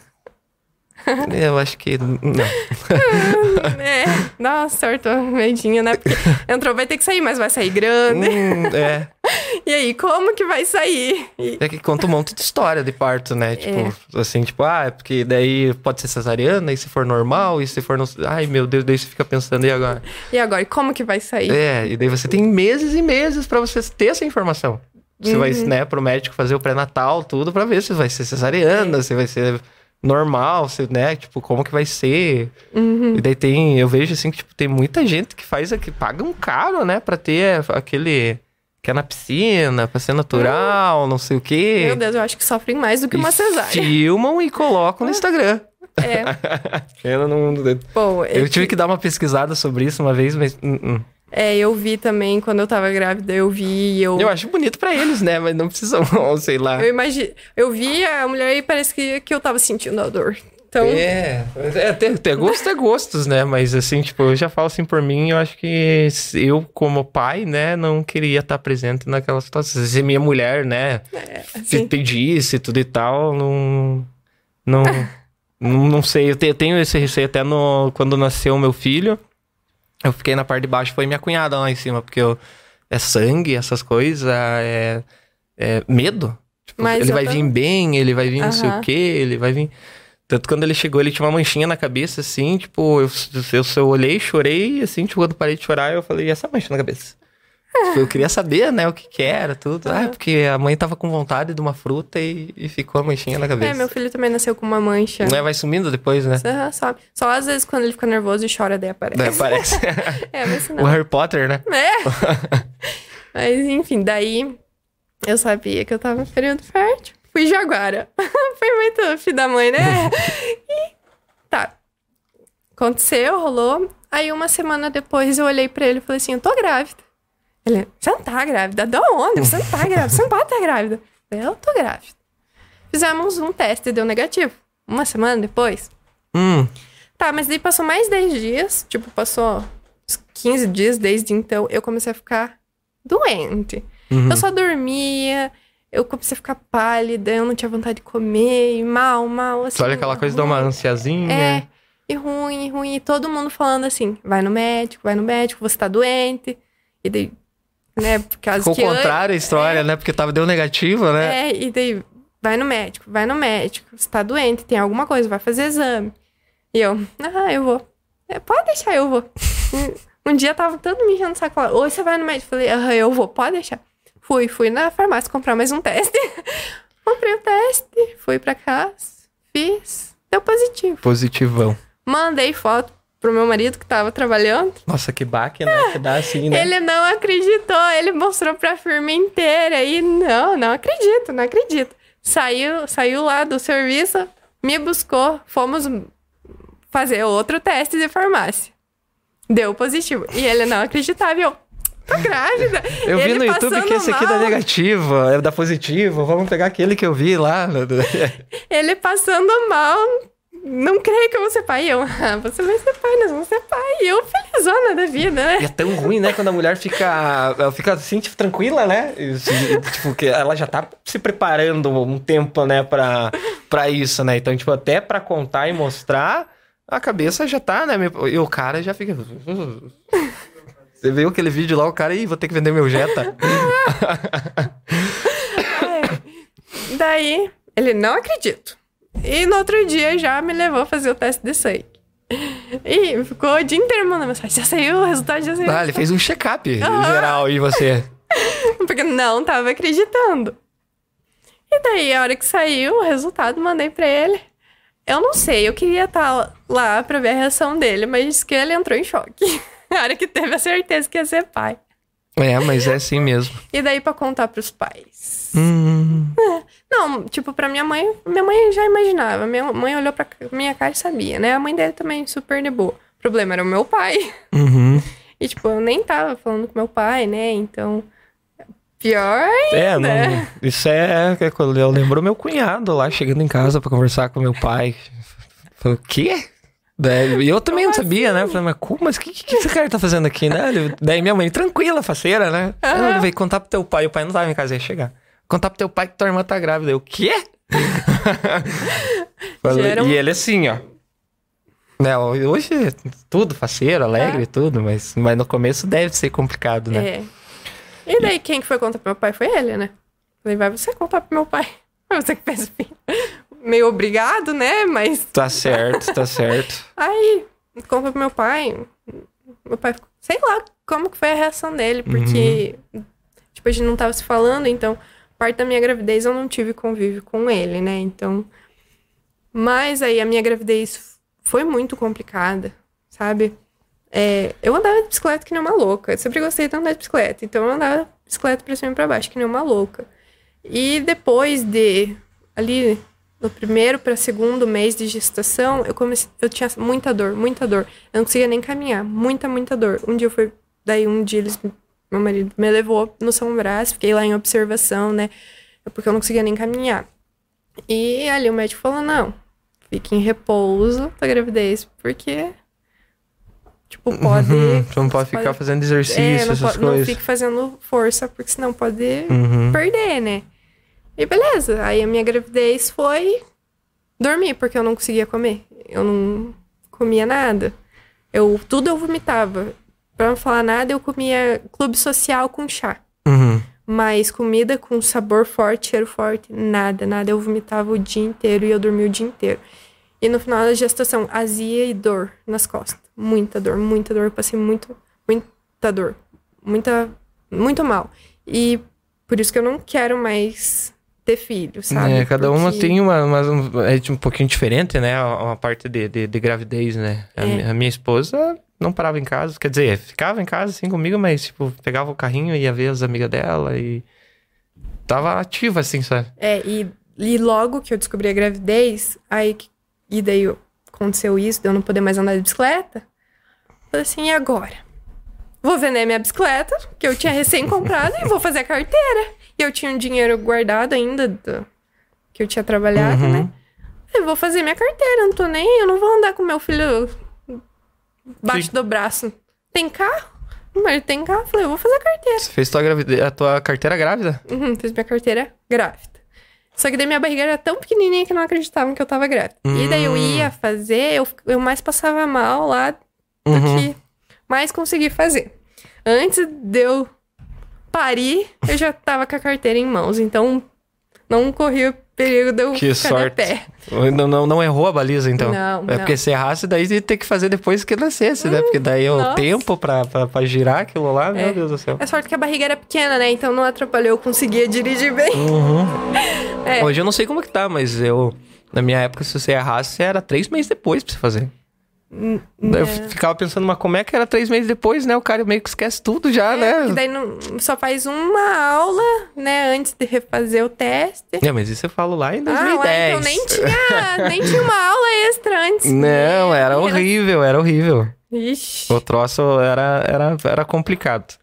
[LAUGHS] Eu acho que. Não. [LAUGHS] é, nossa, sorte, medinho, né? Porque entrou, vai ter que sair, mas vai sair grande. Hum, é. E aí, como que vai sair? E... É que conta um monte de história de parto, né? Tipo, é. assim, tipo, ah, é porque daí pode ser cesariana, e se for normal, e se for. No... Ai, meu Deus, daí você fica pensando, e agora? E agora, e como que vai sair? É, e daí você tem meses e meses para você ter essa informação. Você uhum. vai, né, pro médico fazer o pré-natal, tudo, para ver se vai ser cesariana, é. se vai ser normal, você, né? Tipo, como que vai ser? Uhum. E daí tem, eu vejo assim que tipo, tem muita gente que faz, que paga um caro, né, pra ter aquele que é na piscina, pra ser natural, não sei o quê. Meu Deus, eu acho que sofrem mais do que uma cesárea. Filmam e colocam no Instagram. É. [LAUGHS] eu não. Bom, eu, eu tive que dar uma pesquisada sobre isso uma vez, mas. Uh -uh. É, eu vi também, quando eu tava grávida, eu vi eu... Eu acho bonito para eles, né? Mas não precisam, [LAUGHS] sei lá. Eu imagino... Eu vi a mulher e parece que, que eu tava sentindo a dor. Então... É, é ter, ter gosto é gostos, né? Mas assim, tipo, eu já falo assim por mim, eu acho que eu, como pai, né, não queria estar presente naquela situação. Se minha mulher, né, é, assim... pedisse tudo e tal, não... Não, não, não sei, eu tenho esse receio até no, quando nasceu o meu filho eu fiquei na parte de baixo, foi minha cunhada lá em cima, porque eu, é sangue, essas coisas, é, é medo. Tipo, ele vai tô... vir bem, ele vai vir uhum. não sei o quê, ele vai vir. Tanto quando ele chegou, ele tinha uma manchinha na cabeça, assim, tipo, eu, eu, eu olhei, chorei, assim, tipo, quando parei de chorar, eu falei, e essa mancha na cabeça? Tipo, eu queria saber, né, o que que era, tudo. Ah, porque a mãe tava com vontade de uma fruta e, e ficou a manchinha na cabeça. É, meu filho também nasceu com uma mancha. Não é, vai sumindo depois, né? Uhum, só, só às vezes quando ele fica nervoso e chora, daí aparece. Daí aparece. [LAUGHS] é, mas não. O Harry Potter, né? É. [LAUGHS] mas, enfim, daí eu sabia que eu tava período fértil. Fui Jaguara. [LAUGHS] Foi muito filho da mãe, né? [LAUGHS] e tá. Aconteceu, rolou. Aí uma semana depois eu olhei para ele e falei assim: eu tô grávida. Ele, você não tá grávida? Da onde? Você não tá grávida? Você não pode estar grávida. Eu tô grávida. Fizemos um teste e deu negativo. Uma semana depois. Hum. Tá, mas daí passou mais 10 dias. Tipo, passou 15 dias desde então. Eu comecei a ficar doente. Uhum. Eu só dormia. Eu comecei a ficar pálida. Eu não tinha vontade de comer. E mal, mal. Assim, Olha aquela coisa de uma ansiazinha. É. E ruim, e ruim. E todo mundo falando assim: vai no médico, vai no médico, você tá doente. E daí né? Por causa Ficou que contrário a história, é, né? Porque tava deu negativo, né? É, e daí vai no médico, vai no médico. Você tá doente, tem alguma coisa, vai fazer exame. E eu, ah, eu vou. É, pode deixar, eu vou. [LAUGHS] um dia tava todo me enchendo o saco. Oi, você vai no médico? Falei, ah, eu vou, pode deixar. Fui, fui na farmácia comprar mais um teste. [LAUGHS] Comprei o teste, fui pra casa, fiz, deu positivo. Positivão. Mandei foto pro meu marido que tava trabalhando. Nossa, que baque, né? Que dá assim, né? Ele não acreditou, ele mostrou pra firma inteira e não, não acredito, não acredito. Saiu, saiu lá do serviço, me buscou, fomos fazer outro teste de farmácia. Deu positivo. E ele não acreditava, eu, Tá grávida. [LAUGHS] Eu vi no YouTube que esse aqui dá negativo, é da positivo. Vamos pegar aquele que eu vi lá. [LAUGHS] ele passando mal, não creio que eu vou ser pai. Eu, ah, você vai ser pai, nós vamos ser pai. E eu felizona da vida, né? E é tão ruim, né? Quando a mulher fica, ela fica assim, tipo, tranquila, né? tipo, que ela já tá se preparando um tempo, né, pra, pra isso, né? Então, tipo, até pra contar e mostrar, a cabeça já tá, né? E o cara já fica... Você viu aquele vídeo lá, o cara, ih, vou ter que vender meu Jetta. [LAUGHS] é. Daí, ele, não acredito. E no outro dia já me levou a fazer o teste de sangue. E ficou o dia inteiro mandando mensagem. Já saiu o resultado, já saiu. Ah, ele fez um check-up uhum. geral e você. [LAUGHS] Porque não tava acreditando. E daí, a hora que saiu o resultado, mandei pra ele. Eu não sei, eu queria estar tá lá pra ver a reação dele, mas que ele entrou em choque. [LAUGHS] [LAUGHS] a hora que teve a certeza que ia ser pai. É, mas é assim mesmo. E daí para contar pros pais? Hum. É. Não, tipo, pra minha mãe, minha mãe já imaginava. Minha mãe olhou pra minha cara e sabia, né? A mãe dele também super de boa. O problema era o meu pai. Uhum. [LAUGHS] E, tipo, eu nem tava falando com meu pai, né? Então, pior ainda. É, não, isso é... Eu lembro meu cunhado lá, chegando em casa para conversar com meu pai. Falei, o quê? E eu também como não sabia, né? assim? né? Eu falei, mas como? Mas o que, que esse cara tá fazendo aqui, né? Daí minha mãe, tranquila, faceira, né? Uhum. Ele veio contar pro teu pai. O pai não tava em casa, ia chegar. Contar pro teu pai que tua irmã tá grávida. Eu, o quê? [LAUGHS] falei, um... E ele assim, ó. Né, hoje tudo faceiro, alegre, ah. tudo, mas, mas no começo deve ser complicado, né? É. E daí quem que foi contar pro meu pai foi ele, né? Falei, vai você contar pro meu pai. [LAUGHS] Você que fez o filho meio obrigado, né? Mas. Tá certo, tá certo. [LAUGHS] Aí, conta pro meu pai. Meu pai, sei lá como que foi a reação dele, porque, uhum. tipo, a gente não tava se falando, então, parte da minha gravidez eu não tive convívio com ele, né? Então. Mas aí a minha gravidez foi muito complicada, sabe? É, eu andava de bicicleta que nem uma louca. Eu sempre gostei de andar de bicicleta. Então eu andava de bicicleta pra cima e pra baixo, que nem uma louca. E depois de ali no primeiro para segundo mês de gestação, eu comecei, eu tinha muita dor, muita dor. Eu não conseguia nem caminhar, muita, muita dor. Um dia eu fui, daí um dia eles, meu marido me levou no São Brás, fiquei lá em observação, né? Porque eu não conseguia nem caminhar. E ali o médico falou: "Não, fique em repouso da gravidez, porque tipo, uhum. pode. [LAUGHS] Uhum, não pode ficar pode, fazendo exercício, é, essas pode, coisas. Não fique fazendo força, porque senão pode uhum. perder, né? E beleza. Aí a minha gravidez foi dormir, porque eu não conseguia comer. Eu não comia nada. Eu, tudo eu vomitava. Pra não falar nada, eu comia clube social com chá. Uhum. Mas comida com sabor forte, cheiro forte, nada, nada. Eu vomitava o dia inteiro e eu dormia o dia inteiro. E no final da gestação, azia e dor nas costas. Muita dor, muita dor. Eu passei muito, muita dor. Muita, muito mal. E por isso que eu não quero mais ter filho, sabe? É, cada Porque... uma tem uma, uma, é um pouquinho diferente, né? Uma parte de, de, de gravidez, né? A, é. a, minha esposa não parava em casa, quer dizer, ficava em casa assim comigo, mas tipo, pegava o carrinho e ia ver as amigas dela e tava ativa assim, sabe? É, e, e logo que eu descobri a gravidez, aí e daí aconteceu isso, de eu não poder mais andar de bicicleta. Falei assim, e agora? Vou vender minha bicicleta, que eu tinha recém comprado, e vou fazer a carteira. Eu tinha um dinheiro guardado ainda do, que eu tinha trabalhado, uhum. né? Eu vou fazer minha carteira, não tô nem. Eu não vou andar com meu filho baixo Sim. do braço. Tem carro? Mas tem carro. Eu falei, eu vou fazer a carteira. Você fez tua a tua carteira grávida? Uhum, fiz minha carteira grávida. Só que daí minha barriga era tão pequenininha que não acreditavam que eu tava grávida. Hum. E daí eu ia fazer, eu, eu mais passava mal lá do uhum. que mais consegui fazer. Antes de eu pari, eu já tava com a carteira em mãos. Então, não corri o perigo de eu que sorte. pé. Não, não, não errou a baliza, então? Não, É não. porque se errasse, daí ia ter que fazer depois que nascesse, hum, né? Porque daí é o tempo pra, pra, pra, girar aquilo lá, é. meu Deus do céu. É sorte que a barriga era pequena, né? Então não atrapalhou, eu conseguia dirigir bem. Uhum. [LAUGHS] é. Hoje eu não sei como que tá, mas eu... Na minha época, se você errasse, era três meses depois pra você fazer. Eu ficava pensando, mas como é que era três meses depois, né? O cara meio que esquece tudo já, é, né? Porque daí não, só faz uma aula, né? Antes de refazer o teste. É, mas isso eu falo lá em 2010. Ah, ué, então nem tinha, nem tinha uma aula extra antes. [LAUGHS] Não, né? era horrível, era horrível. Ixi. O troço era, era, era complicado.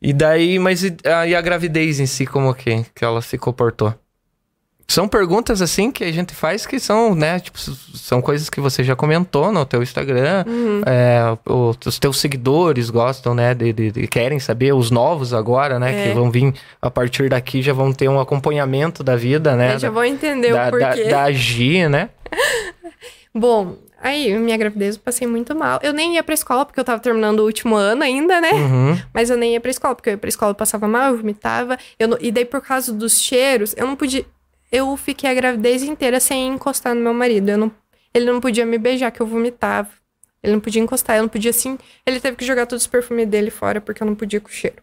E daí, mas e a, e a gravidez em si, como que, que ela se comportou? São perguntas assim que a gente faz que são, né? Tipo, são coisas que você já comentou no teu Instagram. Uhum. É, os teus seguidores gostam, né? De, de, de, querem saber. Os novos agora, né? É. Que vão vir a partir daqui já vão ter um acompanhamento da vida, né? já vão entender da, o porquê. Da, da agir, né? [LAUGHS] Bom, aí minha gravidez eu passei muito mal. Eu nem ia pra escola porque eu tava terminando o último ano ainda, né? Uhum. Mas eu nem ia pra escola porque eu ia pra escola eu passava mal, eu vomitava. Eu não... E daí por causa dos cheiros, eu não podia eu fiquei a gravidez inteira sem encostar no meu marido. Não, ele não podia me beijar, que eu vomitava. Ele não podia encostar, eu não podia assim. Ele teve que jogar todos os perfumes dele fora, porque eu não podia com o cheiro.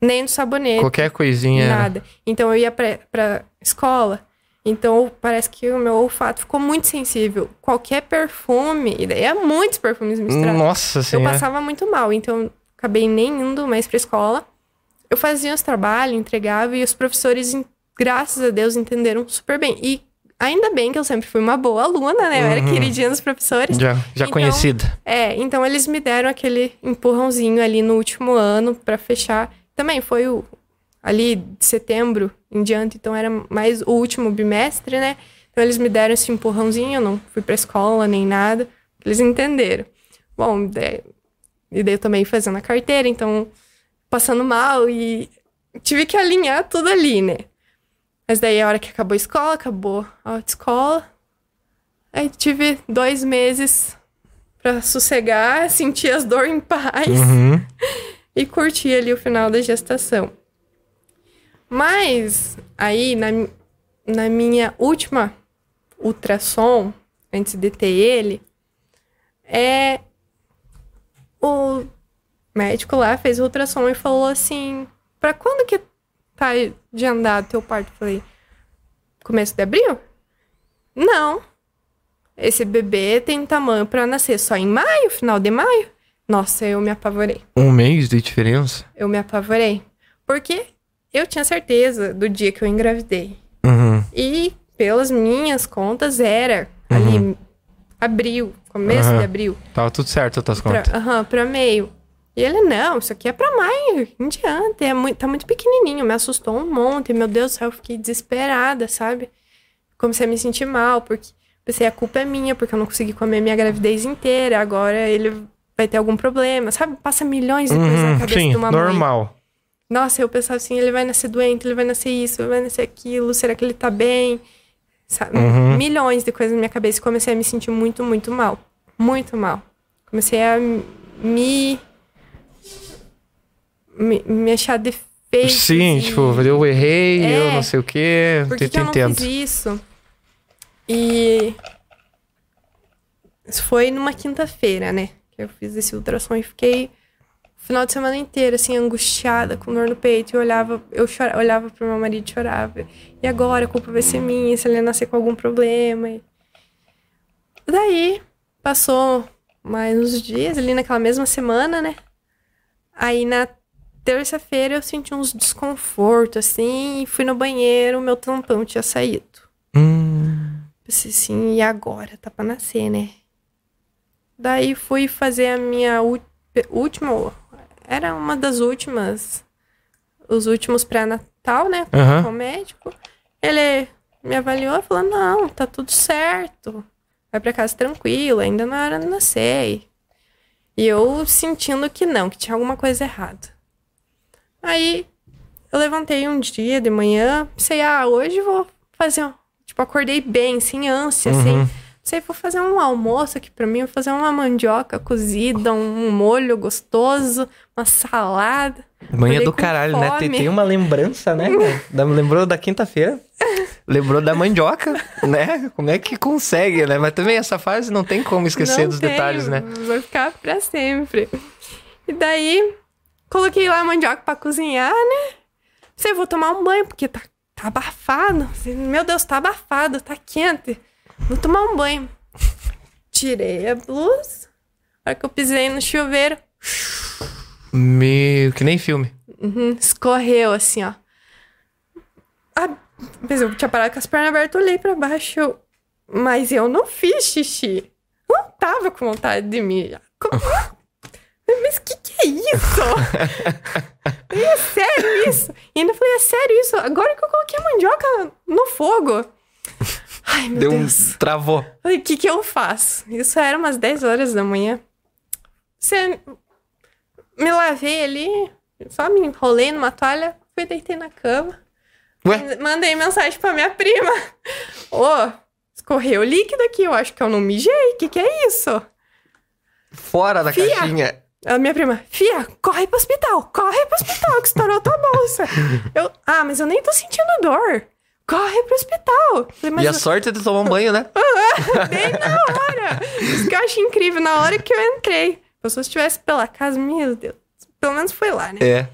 Nem no sabonete. Qualquer coisinha. Nada. Então eu ia pra, pra escola. Então parece que o meu olfato ficou muito sensível. Qualquer perfume, e daí é muitos perfumes misturados. Nossa senhora. Eu passava muito mal, então acabei nem indo mais pra escola. Eu fazia os trabalhos, entregava e os professores graças a Deus, entenderam super bem. E ainda bem que eu sempre fui uma boa aluna, né? Eu era uhum. queridinha dos professores. Já, já então, conhecida. É, então eles me deram aquele empurrãozinho ali no último ano para fechar. Também foi o ali de setembro em diante, então era mais o último bimestre, né? Então eles me deram esse empurrãozinho, eu não fui pra escola nem nada. Eles entenderam. Bom, daí, e daí eu também fazendo a carteira, então passando mal e tive que alinhar tudo ali, né? Mas daí a hora que acabou a escola, acabou a autoescola. Aí tive dois meses para sossegar, [LAUGHS] sentir as dores em paz uhum. [LAUGHS] e curtir ali o final da gestação. Mas aí na, na minha última ultrassom, antes de ter ele, é o médico lá fez o ultrassom e falou assim: para quando que tá de andar teu parto? Falei, começo de abril? Não. Esse bebê tem tamanho para nascer só em maio, final de maio. Nossa, eu me apavorei. Um mês de diferença? Eu me apavorei. Porque eu tinha certeza do dia que eu engravidei. Uhum. E pelas minhas contas era uhum. ali abril, começo uhum. de abril. Tava tudo certo as tuas contas. Aham, pra meio. E ele, não, isso aqui é pra maio, em diante, é muito, tá muito pequenininho, me assustou um monte, meu Deus do céu, eu fiquei desesperada, sabe? Comecei a me sentir mal, porque pensei, a culpa é minha, porque eu não consegui comer minha gravidez inteira, agora ele vai ter algum problema, sabe? Passa milhões de coisas uhum, na cabeça sim, de uma normal. Mãe. Nossa, eu pensava assim, ele vai nascer doente, ele vai nascer isso, ele vai nascer aquilo, será que ele tá bem? Sabe? Uhum. Milhões de coisas na minha cabeça comecei a me sentir muito, muito mal. Muito mal. Comecei a me me, me achar defeito. Sim, tipo, eu errei, é, eu não sei o quê. Por que, que eu não fiz isso? E isso foi numa quinta-feira, né? Que eu fiz esse ultrassom e fiquei o final de semana inteiro, assim, angustiada, com dor no peito. E olhava, eu olhava pro meu marido e chorava. E agora a culpa vai ser minha, se ele nascer com algum problema. E... Daí, passou mais uns dias, ali naquela mesma semana, né? Aí na terça-feira eu senti uns desconforto, assim, e fui no banheiro, meu tampão tinha saído. Hum. Pensei assim, e agora? Tá pra nascer, né? Daí fui fazer a minha última. Era uma das últimas. Os últimos pré-natal, né? Uhum. Com o médico. Ele me avaliou e falou: não, tá tudo certo. Vai pra casa tranquilo, ainda não era nascer. E eu sentindo que não, que tinha alguma coisa errada. Aí eu levantei um dia de manhã, pensei, ah, hoje vou fazer. Tipo, acordei bem, sem ânsia, uhum. sem. Sei, vou fazer um almoço aqui pra mim, vou fazer uma mandioca cozida, um molho gostoso, uma salada. Manhã do caralho, fome. né? Tem, tem, uma lembrança, né? Lembrou da quinta-feira. [LAUGHS] Lembrou da mandioca, né? Como é que consegue, né? Mas também essa fase não tem como esquecer não dos tenho, detalhes, né? Vai ficar pra sempre. E daí, Coloquei lá a mandioca pra cozinhar, né? Você vou tomar um banho, porque tá, tá abafado. Meu Deus, tá abafado, tá quente. Vou tomar um banho. Tirei a blusa. A hora que eu pisei no chuveiro. Meu, que nem filme. Uhum, escorreu assim, ó. Ah, eu tinha parado com as pernas abertas, olhei pra baixo. Eu... Mas eu não fiz xixi. Não tava com vontade de mijar. Como... [LAUGHS] Mas que que é isso? [LAUGHS] é sério isso? E ainda falei, é sério isso? Agora que eu coloquei a mandioca no fogo. Ai, meu Deu Deus. um. Travou. Falei, o que que eu faço? Isso era umas 10 horas da manhã. Você... Me lavei ali, só me enrolei numa toalha, fui deitei na cama. Ué? Mandei mensagem pra minha prima. Ô, escorreu líquido aqui, eu acho que eu não mijei. O que que é isso? Fora da Fia. caixinha. A minha prima, Fia, corre pro hospital, corre pro hospital, que estourou tua bolsa. [LAUGHS] Eu, ah, mas eu nem tô sentindo dor. Corre pro hospital. Falei, E a sorte é de tomar um banho, né? [LAUGHS] bem na hora. Isso que eu acho incrível, na hora que eu entrei. Se a pessoa estivesse pela casa, meu Deus. Pelo menos foi lá, né? É.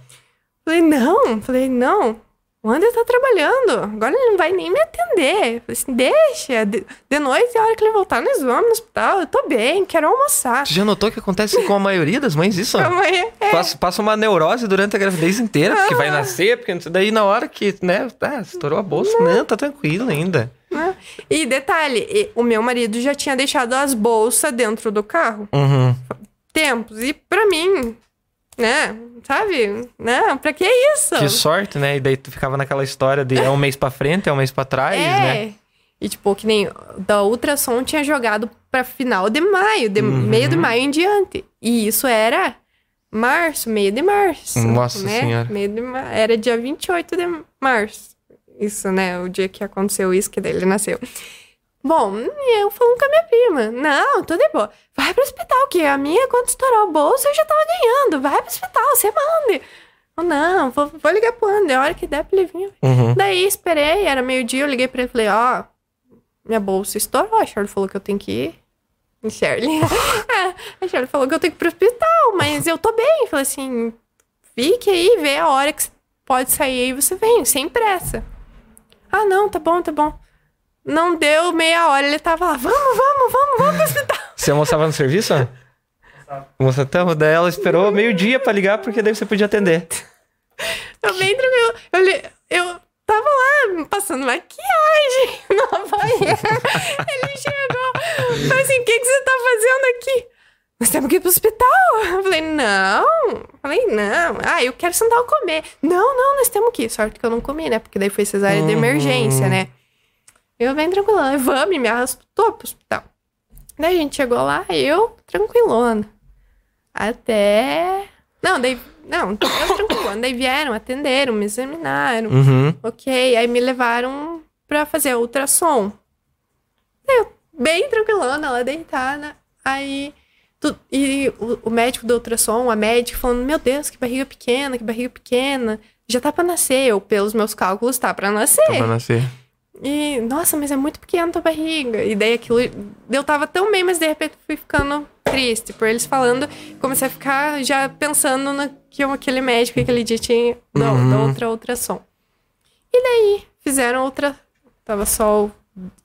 Falei, não. Falei, não. O André tá trabalhando. Agora ele não vai nem me atender. Assim, deixa. De, de noite, a hora que ele voltar, nós vamos no hospital. Eu tô bem, quero almoçar. Tu já notou que acontece com a maioria das mães isso? Amanhã, é. Passa, passa uma neurose durante a gravidez inteira, porque vai nascer, porque daí na hora que, né, ah, estourou a bolsa, não, tá tranquilo ainda. né? E detalhe, o meu marido já tinha deixado as bolsas dentro do carro. Uhum. Tempos. E pra mim, né? Sabe? Né? Pra que isso? Que sorte, né? E daí tu ficava naquela história de é um mês pra frente, é um mês pra trás, é. né? E tipo, que nem da ultrassom tinha jogado pra final de maio, de Uhum. meio de maio em diante. E isso era março, meio de março. Nossa né? Senhora. Meio de ma... Era dia 28 de março. Isso, né? O dia que aconteceu isso, que daí ele nasceu. Bom, eu falando com a minha prima. Não, tô de boa. Vai pro hospital, que a minha, quando estourou a bolsa, eu já tava ganhando. Vai pro hospital, você manda. Eu, não, vou, vou ligar pro André, a hora que der pra ele vir. Uhum. Daí esperei, era meio-dia, eu liguei pra ele e falei, ó, minha bolsa estourou, a Charlie falou que eu tenho que ir. [LAUGHS] Charlie. é, a Charlie falou que eu tenho que ir pro hospital, mas eu tô bem. Falei assim, fique aí, vê a hora que você pode sair e você vem, sem pressa. Ah, não, tá bom, tá bom. Não deu meia hora, ele tava lá, vamos, vamos, vamos, vamos [LAUGHS] pro hospital. Você almoçava no serviço? Almoçava. Então, daí ela esperou meio-dia pra ligar, porque daí você podia atender. [LAUGHS] Eu bem tranquilo. Eu, li- eu tava lá passando maquiagem [LAUGHS] na banheira. Ele chegou. Falei assim: o que, que você tá fazendo aqui? Nós temos que ir pro hospital. Eu falei, não. Eu Falei, não. Ah, eu quero sentar ou comer. Não, não, nós temos que ir. Sorte que eu não comi, né? Porque daí foi cesárea de Uhum. emergência, né? Eu bem tranquilona. Vamos, me arrastou pro hospital. Daí a gente chegou lá, eu tranquilona. Até. Não, daí. Não, eu tranquilona. Daí vieram, atenderam, me examinaram. Uhum. Ok, aí me levaram pra fazer ultrassom. Eu, bem tranquilona, ela deitada. Aí, tu- e o, o médico do ultrassom, a médica, falando: Meu Deus, que barriga pequena, que barriga pequena. Já tá pra nascer. Eu, pelos meus cálculos, tá pra nascer. Pra nascer. E, nossa, mas é muito pequena tua barriga. E daí aquilo. Eu tava tão bem, mas de repente fui ficando triste por eles falando. Comecei a ficar já pensando no que eu- aquele médico aquele dia tinha. Não, Uhum. da outra ultrassom. E daí fizeram outra. Tava só o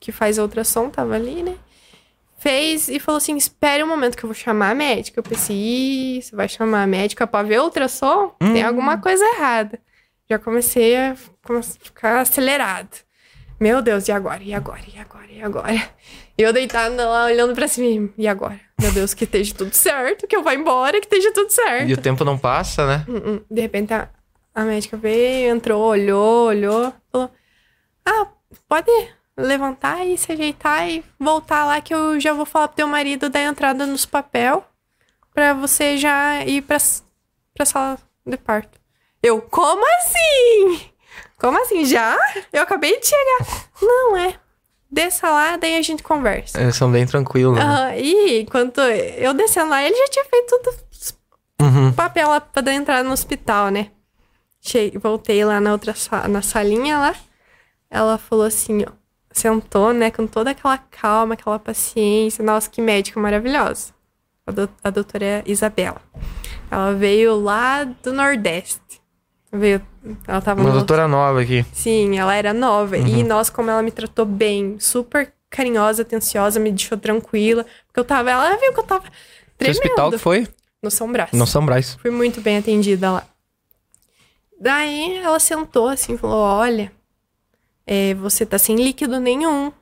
que faz a ultrassom, tava ali, né? Fez e falou assim: espere um momento que eu vou chamar a médica. Eu pensei, você vai chamar a médica pra ver a ultrassom? Tem alguma coisa errada. Já comecei a, comecei a ficar acelerado. Meu Deus, e agora? E agora? E agora? E agora? E eu deitada lá olhando pra cima. E agora? Meu Deus, que esteja tudo certo, que eu vá embora, que esteja tudo certo. E o tempo não passa, né? Hum, hum. De repente a, a médica veio, entrou, olhou, olhou, falou: Ah, pode levantar e se ajeitar e voltar lá que eu já vou falar pro teu marido dar entrada nos papel pra você já ir pra, pra sala de parto. Eu, como assim? Como assim? Já? Eu acabei de chegar. Não, é. Desça lá, daí a gente conversa. Eles são bem tranquilos. né? Aham, e enquanto eu descendo lá, ele já tinha feito tudo Uhum. papel lá pra dar entrada no hospital, né? Cheguei, voltei lá na outra na salinha lá. Ela falou assim, ó. Sentou, né, com toda aquela calma, aquela paciência. Nossa, que médica maravilhosa. A, do- a doutora Isabela. Ela veio lá do Nordeste. Veio. Ela tava Uma no- doutora nova aqui. Sim, ela era nova. Uhum. E nossa, como ela me tratou bem, super carinhosa, atenciosa, me deixou tranquila. Porque eu tava. Ela viu que eu tava Que tremendo. hospital que foi? No São Brás. No São Brás. Fui muito bem atendida lá. Daí ela sentou assim e falou: Olha, é, você tá sem líquido nenhum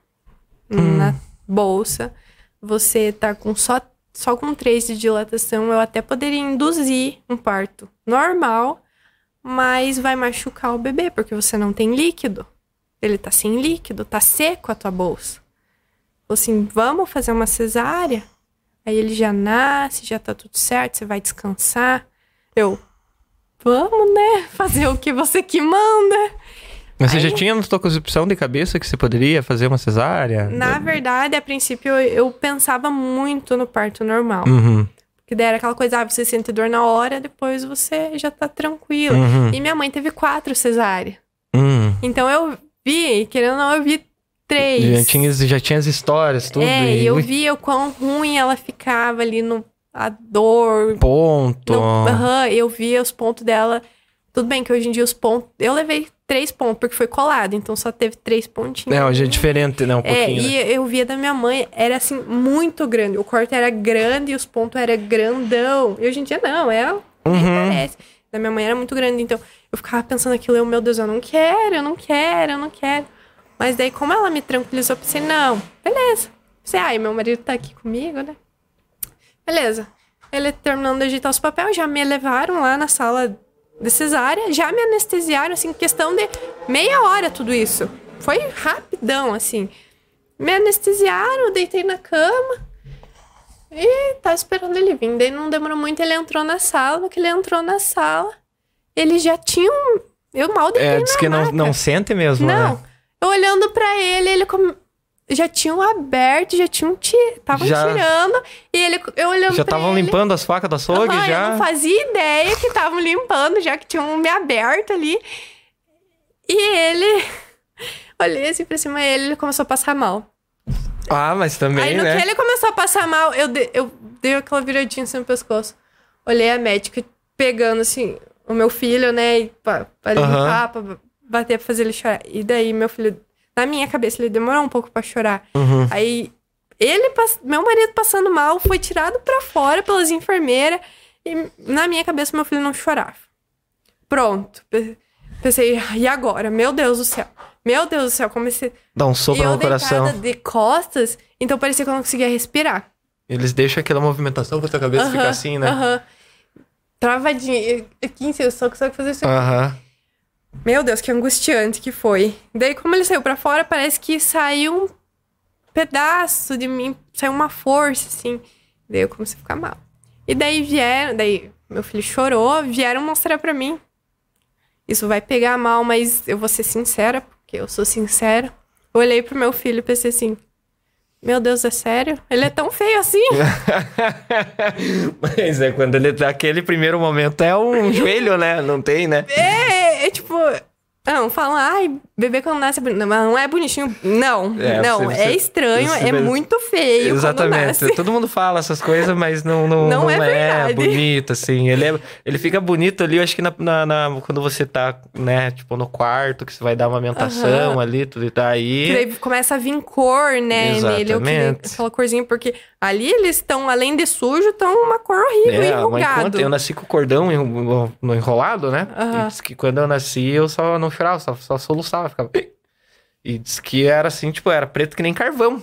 na bolsa. Você tá com só, só com três de dilatação. Eu até poderia induzir um parto normal, mas vai machucar o bebê, porque você não tem líquido. Ele tá sem líquido, tá seco a tua bolsa. assim: vamos fazer uma cesárea? Aí ele já nasce, já tá tudo certo, você vai descansar. Eu, vamos, né? Fazer o que você que manda. Mas você Aí, já tinha na sua concepção de cabeça que você poderia fazer uma cesárea? Na verdade, a princípio, eu, eu pensava muito no parto normal. Uhum. Que daí era aquela coisa, ah, você sente dor na hora, depois você já tá tranquilo. Uhum. E minha mãe teve quatro cesáreas. Uhum. Então eu vi, querendo ou não, eu vi três. Já tinha, já tinha as histórias, tudo. É, e eu vi o quão ruim ela ficava ali no a dor. Ponto. No, uhum, eu via os pontos dela. Tudo bem que hoje em dia os pontos. Eu levei três pontos, porque foi colado, então só teve três pontinhos. É, hoje é diferente, né? Um é, pouquinho. E né? eu via da minha mãe, era assim, muito grande. O corte era grande e os pontos eram grandão. E hoje em dia não, é. Uhum. parece. Da minha mãe era muito grande, então eu ficava pensando aquilo, eu, meu Deus, eu não quero, eu não quero, eu não quero. Mas daí, como ela me tranquilizou, eu pensei, não, beleza. Pensei, ai, meu marido tá aqui comigo, né? Beleza. Ele terminando de agitar os papéis, já me levaram lá na sala de cesárea, já me anestesiaram, assim, questão de meia hora tudo isso. Foi rapidão, assim. Me anestesiaram, deitei na cama e tá esperando ele vir. Daí não demorou muito, ele entrou na sala. No que ele entrou na sala, ele já tinha um. Eu mal deitei É, diz que não, não sente mesmo, não. né? Eu olhando para ele, ele come já tinham aberto, já tinham estavam já... tirando e ele eu olhando já estavam limpando as facas da açougue uhum, já? eu não fazia ideia que estavam limpando já que tinham me aberto ali. E ele [LAUGHS] olhei assim pra cima ele, ele começou a passar mal. Ah mas também aí no né? que ele começou a passar mal eu de, eu dei aquela viradinha assim no pescoço. Olhei a médica pegando assim o meu filho né e pra, pra limpar uhum. pra bater pra fazer ele chorar. E daí meu filho na minha cabeça, ele demorou um pouco para chorar. Uhum. Aí, ele, meu marido passando mal, foi tirado para fora pelas enfermeiras. E na minha cabeça, meu filho não chorava. Pronto. Pensei, e agora? Meu Deus do céu. Meu Deus do céu, comecei. Dá um soco no coração. de costas, então parecia que eu não conseguia respirar. Eles deixam aquela movimentação pra tua cabeça uh -huh, ficar assim, né? Aham. Uh -huh. Travadinha. Aqui, eu só consigo fazer isso. Aham. Uh -huh. Meu Deus, que angustiante que foi. Daí, como ele saiu para fora, parece que saiu um pedaço de mim, saiu uma força, assim. Daí eu comecei a ficar mal. E daí vieram, daí meu filho chorou, vieram mostrar para mim. Isso vai pegar mal, mas eu vou ser sincera, porque eu sou sincera. Eu olhei pro meu filho e pensei assim: meu Deus, é sério? Ele é tão feio assim? [LAUGHS] Mas é quando ele dá aquele primeiro momento é um joelho, né? Não tem, né? É, é tipo, não, falam, ai, bebê quando nasce é bonito. Mas não é bonitinho. Não, é, não. Você, é estranho, você, é muito feio. Exatamente. Todo mundo fala essas coisas, mas não, não, não, não é, é, bonito, assim. Ele, é, ele fica bonito ali, eu acho que na, na, na, quando você tá, né, tipo, no quarto, que você vai dar uma amamentação uhum. ali, tudo e tá aí. começa a vir cor, né, Exatamente. nele. Aquela corzinha, porque ali eles estão, além de sujo, estão uma cor horrível, é, enrugado. Eu nasci com o cordão enrolado, né? Uhum. que quando eu nasci, eu só não chorava, só, só soluçava, ficava. E disse que era assim, tipo, era preto que nem carvão.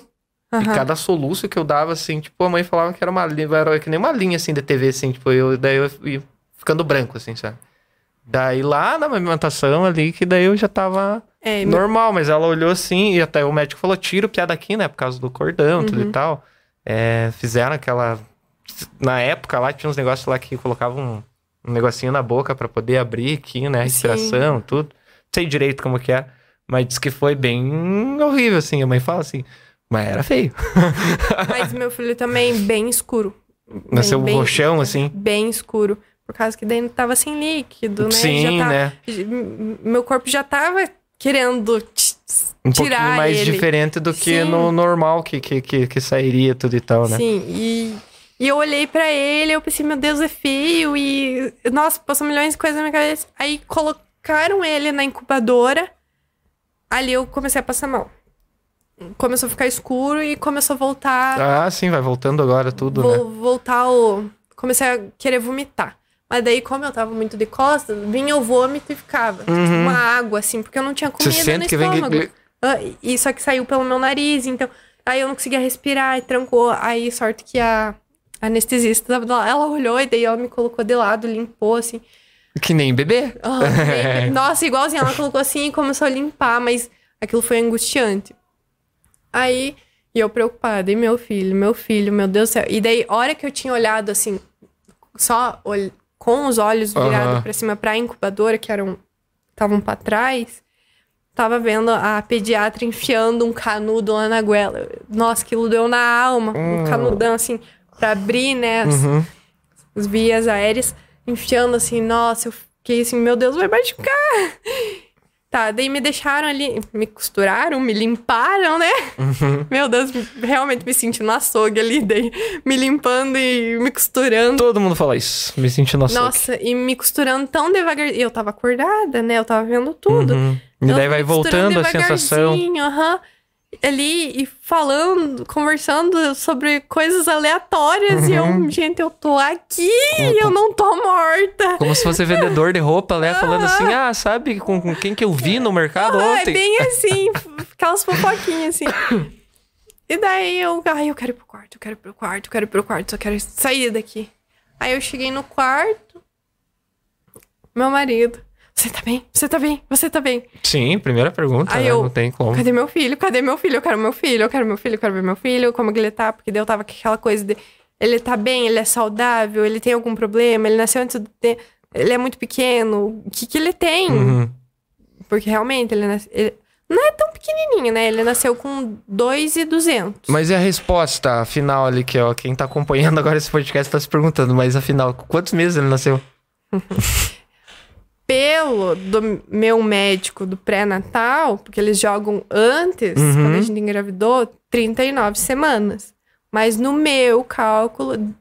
Uhum. E cada soluço que eu dava, assim, tipo, a mãe falava que era uma linha, era que nem uma linha assim de TV, assim, tipo, eu, daí eu ia ficando branco, assim, sabe? Daí lá na amamentação ali, que daí eu já tava é, normal, mas ela olhou assim, e até o médico falou: tira o piá daqui, né? Por causa do cordão, uhum. tudo e uhum. tal. É, fizeram aquela. Na época lá tinha uns negócios lá que colocavam um, um negocinho na boca para poder abrir aqui, né? Respiração, Sim. tudo sei direito como que é, mas disse que foi bem horrível, assim. A mãe fala assim, mas era feio. [LAUGHS] mas meu filho também bem escuro. Nasceu bem, roxão, assim? Bem escuro. Por causa que daí tava sem líquido, né? Sim, tá, né? Meu corpo já tava querendo um pouquinho mais ele. diferente do que Sim. no normal que, que, que, que, sairia tudo e tal, né? Sim, e, e eu olhei para ele, eu pensei, meu Deus, é feio, e nossa, passou milhões de coisas na minha cabeça. Aí coloquei colocaram ele na incubadora. Ali eu comecei a passar mal. Começou a ficar escuro e começou a voltar. Ah, sim, vai voltando agora tudo, Vou, né? Voltar o. Comecei a querer vomitar. Mas daí, como eu tava muito de costas, vinha o vômito e ficava. Uhum. Tipo, uma água, assim, porque eu não tinha comida Você sente no que estômago. Vem... Ah, e só que saiu pelo meu nariz, então. Aí eu não conseguia respirar e trancou. Aí, sorte que a anestesista, ela olhou e daí ela me colocou de lado, limpou, assim. Que nem bebê. Oh, [LAUGHS] Nossa, igualzinho. Ela colocou assim e começou a limpar, mas aquilo foi angustiante. Aí E eu preocupada, e meu filho, meu filho, meu Deus do céu. E daí, hora que eu tinha olhado assim, só ol com os olhos virados Aham. pra cima pra incubadora, que eram. estavam pra trás, tava vendo a pediatra enfiando um canudo lá na goela. Nossa, aquilo deu na alma, um canudão assim, pra abrir, né? As, Uhum. as vias aéreas, enfiando assim, nossa, eu fiquei assim, meu Deus, vai machucar. Tá, daí me deixaram ali, me costuraram, me limparam, né? Uhum. Meu Deus, realmente me senti no açougue ali, daí me limpando e me costurando. Todo mundo fala isso. Me senti nossa. Nossa, e me costurando tão devagar. E eu tava acordada, né? Eu tava vendo tudo. Uhum. E Eu daí vai voltando a sensação. aham. Ali e falando, conversando sobre coisas aleatórias. E Uhum. eu, gente, eu tô aqui e eu não tô morta. Como se fosse vendedor de roupa, né? Falando assim, ah, sabe com, com quem que eu vi no mercado é ontem? bem [LAUGHS] assim, aquelas fofoquinhas assim. E daí eu, ai, eu quero ir pro quarto, eu quero ir pro quarto, eu quero ir pro quarto, só quero sair daqui. Aí eu cheguei no quarto, meu marido, você tá bem? Você tá bem? Você tá bem? Sim, primeira pergunta, Aí né? eu- Não tem como. Cadê meu filho? Cadê meu filho? Eu quero meu filho, eu quero meu filho, eu quero ver meu filho, como que ele tá? Porque daí eu tava com aquela coisa de ele tá bem, ele é saudável, ele tem algum problema, ele nasceu antes do tempo, ele é muito pequeno, o que que ele tem? Uhum. Porque realmente ele, nas- ele não é tão pequenininho, né? Ele nasceu com 2,200. Mas e a resposta final ali, que ó, quem tá acompanhando agora esse podcast tá se perguntando, mas afinal, quantos meses ele nasceu? [LAUGHS] Pelo do meu médico do pré-natal, porque eles jogam antes, Uhum. quando a gente engravidou, 39 semanas. Mas no meu cálculo,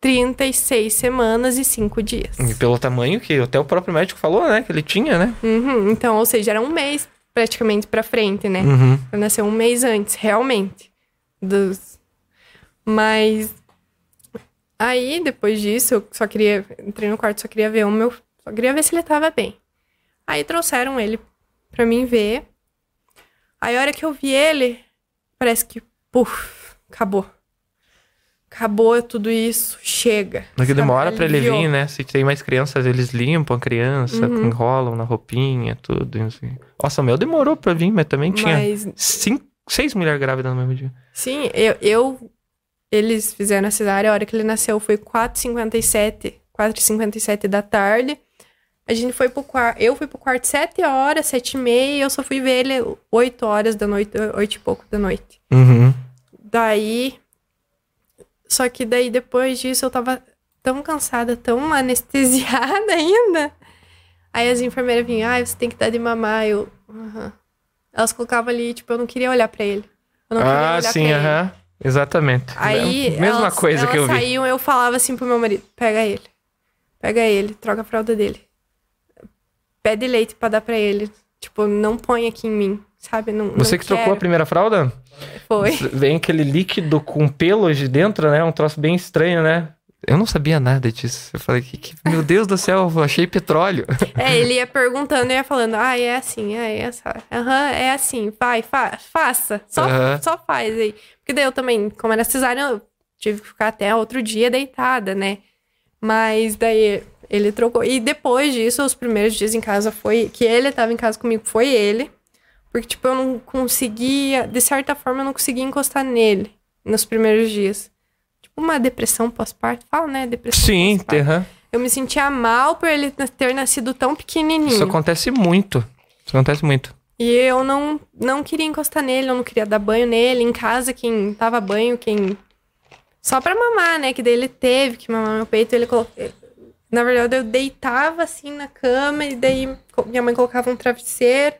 36 semanas e 5 dias. E pelo tamanho que até o próprio médico falou, né? Que ele tinha, né? Uhum, Então, ou seja, era um mês praticamente pra frente, né? Uhum. Eu nasci um mês antes, realmente. Dos... Mas aí, depois disso, eu só queria. Entrei no quarto, só queria ver o meu. Só queria ver se ele tava bem. Aí trouxeram ele pra mim ver. Aí a hora que eu vi ele, parece que, puf, acabou. Acabou tudo isso, chega. Mas que sabe? demora pra ele vir, né? Se tem mais crianças, eles limpam a criança, Uhum. enrolam na roupinha, tudo. Assim. Nossa, o meu demorou pra vir, mas também tinha Mas cinco, seis mulheres grávidas no mesmo dia. Sim, eu, eu- Eles fizeram a cesárea, a hora que ele nasceu foi 4h57, 4h57 da tarde. A gente foi pro quarto. Eu fui pro quarto 7 horas, 7 e meia, eu só fui ver ele 8 horas da noite, 8 e pouco da noite. Uhum. Daí. Só que daí depois disso eu tava tão cansada, tão [LAUGHS] anestesiada ainda. Aí as enfermeiras vinham, ah, você tem que dar de mamar. Eu. "Aham." Elas colocavam ali, tipo, eu não queria olhar pra ele. Eu não queria Ah, olhar sim, aham. Exatamente. Aí, Mesma elas, coisa que eu elas vi. saíam, eu falava assim pro meu marido: pega ele. Pega ele, troca a fralda dele. Pede leite pra dar pra ele. Tipo, não põe aqui em mim, sabe? Não, Você não que trocou a quero. primeira fralda? Foi. Vem aquele líquido com pelos de dentro, né? Um troço bem estranho, né? Eu não sabia nada disso. Eu falei que, que- meu Deus do céu, eu achei petróleo. [LAUGHS] É, ele ia perguntando, ia falando, ah, é assim, ah, é essa. Aham, é assim, vai, fa faça. Só, Aham. só faz aí. Porque daí eu também, como era cesárea, eu tive que ficar até outro dia deitada, né? Mas daí ele trocou. E depois disso, os primeiros dias em casa foi. Que ele tava em casa comigo, foi ele. Porque, tipo, eu não conseguia. De certa forma, eu não conseguia encostar nele nos primeiros dias. Tipo, uma depressão pós-parto. Fala, né? Depressão Sim, pós-parto. aham. Eu me sentia mal por ele ter nascido tão pequenininho. Isso acontece muito. Isso acontece muito. E eu não, não queria encostar nele, eu não queria dar banho nele. Em casa, quem dava banho, quem. Só pra mamar, né? Que daí ele teve que mamar meu peito. Ele colocou. Na verdade, eu deitava assim na cama e daí minha mãe colocava um travesseiro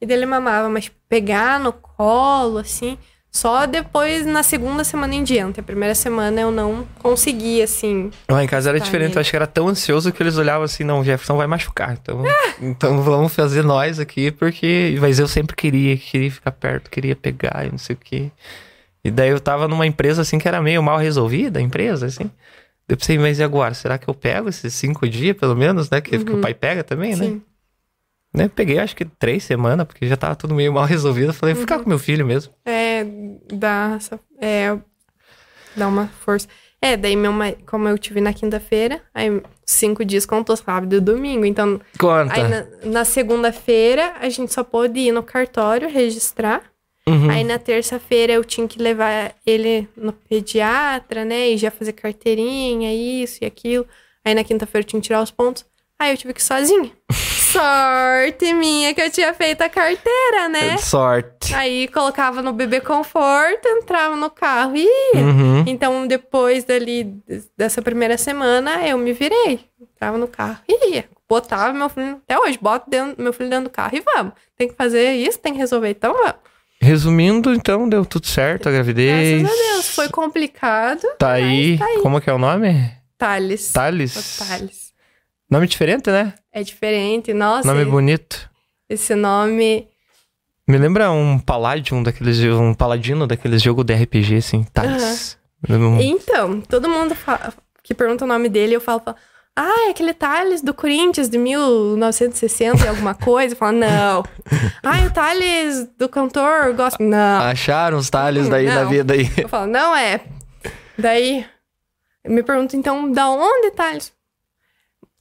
e daí ele mamava. Mas pegar no colo, assim, só depois na segunda semana em diante. A primeira semana eu não conseguia, assim. Lá em casa era diferente. ele- Eu acho que era tão ansioso que eles olhavam assim, não, o Jefferson vai machucar. Então, então vamos fazer nós aqui, porque. Mas eu sempre queria, queria ficar perto, queria pegar e não sei o quê. E daí eu tava numa empresa assim que era meio mal resolvida, a empresa, assim. Eu pensei, mas e agora? Será que eu pego esses cinco dias, pelo menos, né? Que, que o pai pega também, né? Sim. né? Peguei acho que três semanas, porque já tava tudo meio mal [LAUGHS] resolvido. Eu falei, vou ficar com meu filho mesmo. É, dá, é, dá uma força. É, daí meu como eu tive na quinta-feira, aí cinco dias contou sábado e domingo. Então, Conta. aí na, na segunda-feira a gente só pôde ir no cartório registrar. Uhum. Aí na terça-feira eu tinha que levar ele no pediatra, né? E já fazer carteirinha, isso e aquilo. Aí na quinta-feira eu tinha que tirar os pontos. Aí eu tive que ir sozinha. [LAUGHS] Sorte minha que eu tinha feito a carteira, né? Sorte. Aí colocava no bebê conforto, entrava no carro e ia. Uhum. Então, depois dali, dessa primeira semana, eu me virei. Entrava no carro e ia. Botava meu filho, até hoje, boto dentro, meu filho dentro do carro e vamos. Tem que fazer isso, tem que resolver, então vamos. Resumindo, então, deu tudo certo a gravidez. Graças a Deus, foi complicado. Tá aí. tá aí. Como que é o nome? Thales. Thales. Thales. Nome diferente, né? É diferente, nossa. Nome bonito. Esse nome. Me lembra um Palladium daqueles. Um paladino daqueles jogos de RPG, assim, Thales. Uhum. Então, todo mundo fala, que pergunta o nome dele, eu falo, falo ah, é aquele Thales do Corinthians de 1960 e alguma coisa. Fala, não. [LAUGHS] Ah, o Thales do cantor gosta. Não. Acharam os Thales daí não. na vida aí. Eu falo, não é. Daí, me pergunto, então, da onde Thales?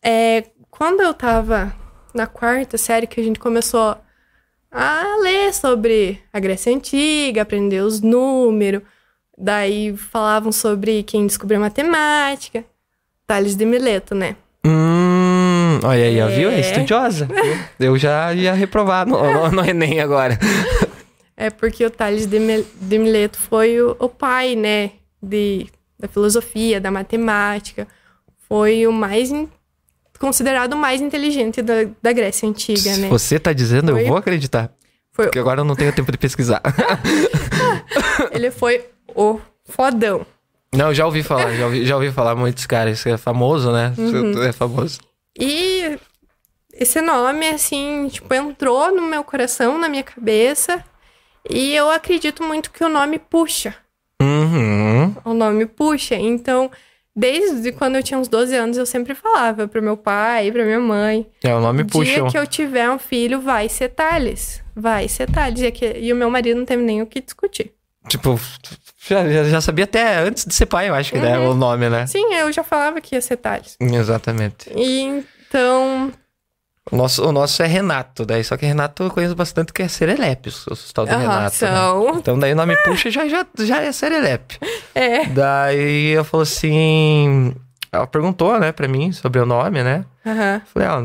É, quando eu tava na quarta série, que a gente começou a ler sobre a Grécia Antiga, aprender os números, daí falavam sobre quem descobriu matemática, Tales de Mileto, né? Hum, olha aí, é... viu? É estudiosa. eu já ia reprovar no, no, no Enem agora. [LAUGHS] É porque o Tales de, de Mileto foi o, o pai, né, de, da filosofia, da matemática. Foi o mais considerado o mais inteligente da, da Grécia Antiga, Se né? Você tá dizendo, foi... eu vou acreditar. Foi... Porque agora eu não tenho tempo de pesquisar. [LAUGHS] Ele foi o fodão. Não, já ouvi falar, já ouvi, já ouvi falar muitos caras. É famoso, né? Uhum. É famoso. E esse nome, assim, tipo, entrou no meu coração, na minha cabeça. E eu acredito muito que o nome puxa. Uhum. O nome puxa. Então, Desde quando eu tinha uns 12 anos, eu sempre falava pro meu pai, pra minha mãe. É, o nome puxa. dia que eu tiver um filho, vai ser Thales. Vai ser Thales. E, aqui, e o meu marido não teve nem o que discutir. Tipo, já, já sabia até antes de ser pai, eu acho que, né, uhum. né? O nome, né? Sim, eu já falava que ia ser Thales. Exatamente. E, então, o nosso, o nosso é Renato, daí só que Renato eu conheço bastante que é Serelepe, o, tal do uhum, Renato. Né? Então daí o nome puxa já, já, já é Serelepe. [LAUGHS] É. Daí eu falou assim. Ela perguntou, né, pra mim sobre o nome, né? Uhum. Falei, ó.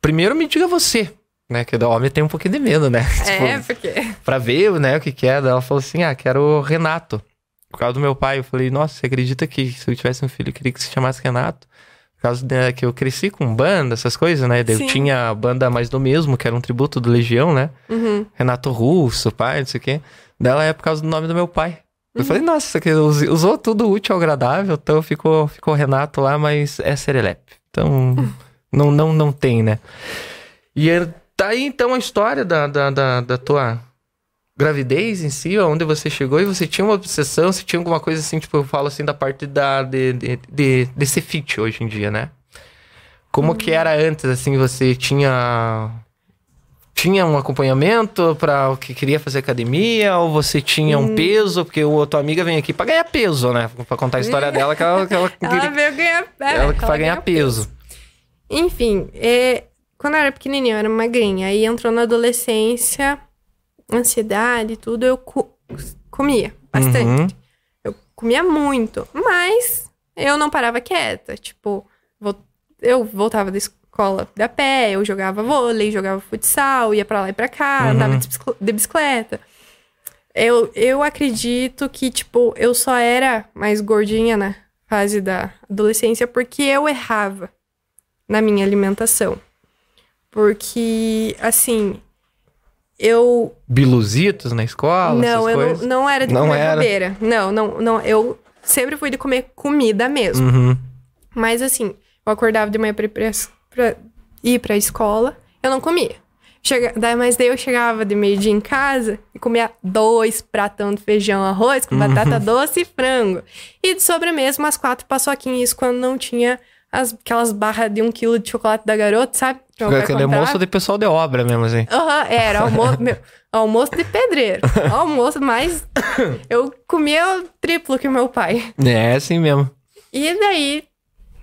Primeiro me diga você, né? Que o homem tem um pouquinho de medo, né? [LAUGHS] É, tipo, porque. Pra ver, né, o que, que é. Daí ela falou assim: ah, quero o Renato. Por causa do meu pai. Eu falei, nossa, você acredita que se eu tivesse um filho, eu queria que se chamasse Renato? Por causa de, que eu cresci com banda, essas coisas, né? Eu tinha a banda mais do mesmo, que era um tributo do Legião, né? Uhum. Renato Russo, pai, não sei o quê. Dela é por causa do nome do meu pai. Eu falei, uhum. nossa, que usou tudo útil ao agradável, então ficou, ficou Renato lá, mas é Serelepe. Então, [LAUGHS] não, não, não tem, né? E tá aí então a história da, da, da, da tua gravidez em si, onde você chegou e você tinha uma obsessão, você tinha alguma coisa assim, tipo, eu falo assim da parte da, de, de, de, de ser fit hoje em dia, né? Como que era antes, assim, você tinha tinha um acompanhamento para o que queria fazer academia ou você tinha um hum. peso porque o tua amiga vem aqui para ganhar peso né para contar a história dela que ela que ela, [LAUGHS] ela veio ganhar é, ela que vai ganhar peso. peso. enfim é, quando eu era pequenininha eu era magrinha aí entrou na adolescência ansiedade e tudo, eu co comia bastante. Uhum. Eu comia muito, mas eu não parava quieta. Tipo, eu voltava da escola da pé, eu jogava vôlei, jogava futsal, ia para lá e pra cá, uhum. andava de bicicleta. Eu, eu acredito que, tipo, eu só era mais gordinha na fase da adolescência porque eu errava na minha alimentação. Porque, assim, eu. Biluzitos na escola? Não, eu não, não, era de não comer era. bobeira. Não, não, não. Eu sempre fui de comer comida mesmo. Uhum. Mas assim, eu acordava de manhã pra ir pra, pra, ir pra escola, eu não comia. Chega, daí, mas daí eu chegava de meio-dia em casa e comia dois pratão de feijão, arroz com uhum. batata doce e frango. E de sobremesa, umas quatro paçoquinhas, isso quando não tinha as, aquelas barras de um quilo de chocolate da garota, sabe? Aquele almoço de pessoal de obra mesmo, assim. Aham, uhum, era almoço, meu, almoço de pedreiro. [LAUGHS] almoço, mas eu comia o triplo que meu pai. É, assim mesmo. E daí,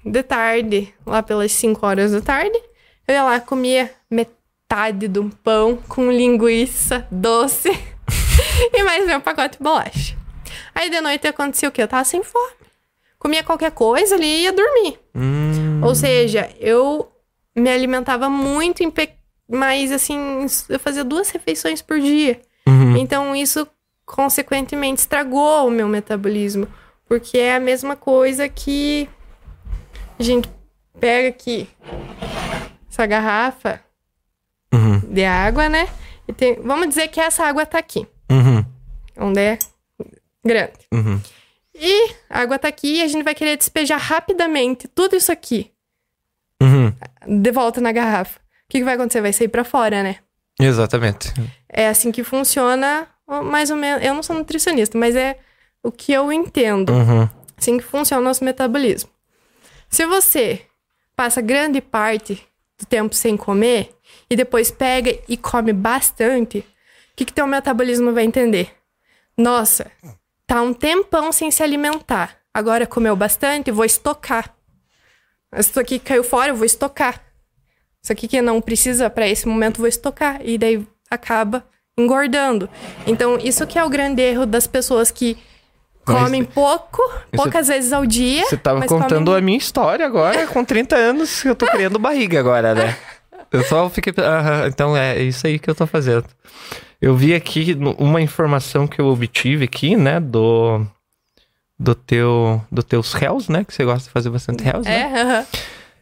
de tarde, lá pelas 5 horas da tarde, eu ia lá, comia metade de um pão com linguiça doce [LAUGHS] e mais meu pacote de bolacha. Aí de noite acontecia o quê? Eu tava sem fome. Comia qualquer coisa ali e ia dormir. Hum. Ou seja, eu me alimentava muito, mas assim, eu fazia duas refeições por dia. Uhum. Então isso, consequentemente, estragou o meu metabolismo. Porque é a mesma coisa que a gente pega aqui essa garrafa Uhum. de água, né? E tem... Vamos dizer que essa água tá aqui, Uhum. onde é grande. Uhum. E a água tá aqui e a gente vai querer despejar rapidamente tudo isso aqui Uhum. de volta na garrafa. O que, que vai acontecer? Vai sair pra fora, né? Exatamente. É assim que funciona, mais ou menos. Eu não sou nutricionista, mas é o que eu entendo. Uhum. Assim que funciona o nosso metabolismo. Se você passa grande parte do tempo sem comer e depois pega e come bastante, o que, que teu metabolismo vai entender? Nossa, tá um tempão sem se alimentar. Agora comeu bastante, vou estocar. Isso aqui caiu fora, eu vou estocar. Isso aqui que não precisa para esse momento, vou estocar. E daí acaba engordando. Então, isso que é o grande erro das pessoas que Mas comem pouco, poucas vezes ao dia. Você tava mas contando comem... a minha história agora, com 30 anos, que eu tô criando barriga agora, né? [LAUGHS] Eu só fiquei. Aham, então é isso aí que eu tô fazendo. Eu vi aqui uma informação que eu obtive aqui, né? Do. Do teu. Do teus réus, né? Que você gosta de fazer bastante réus, É, né? aham.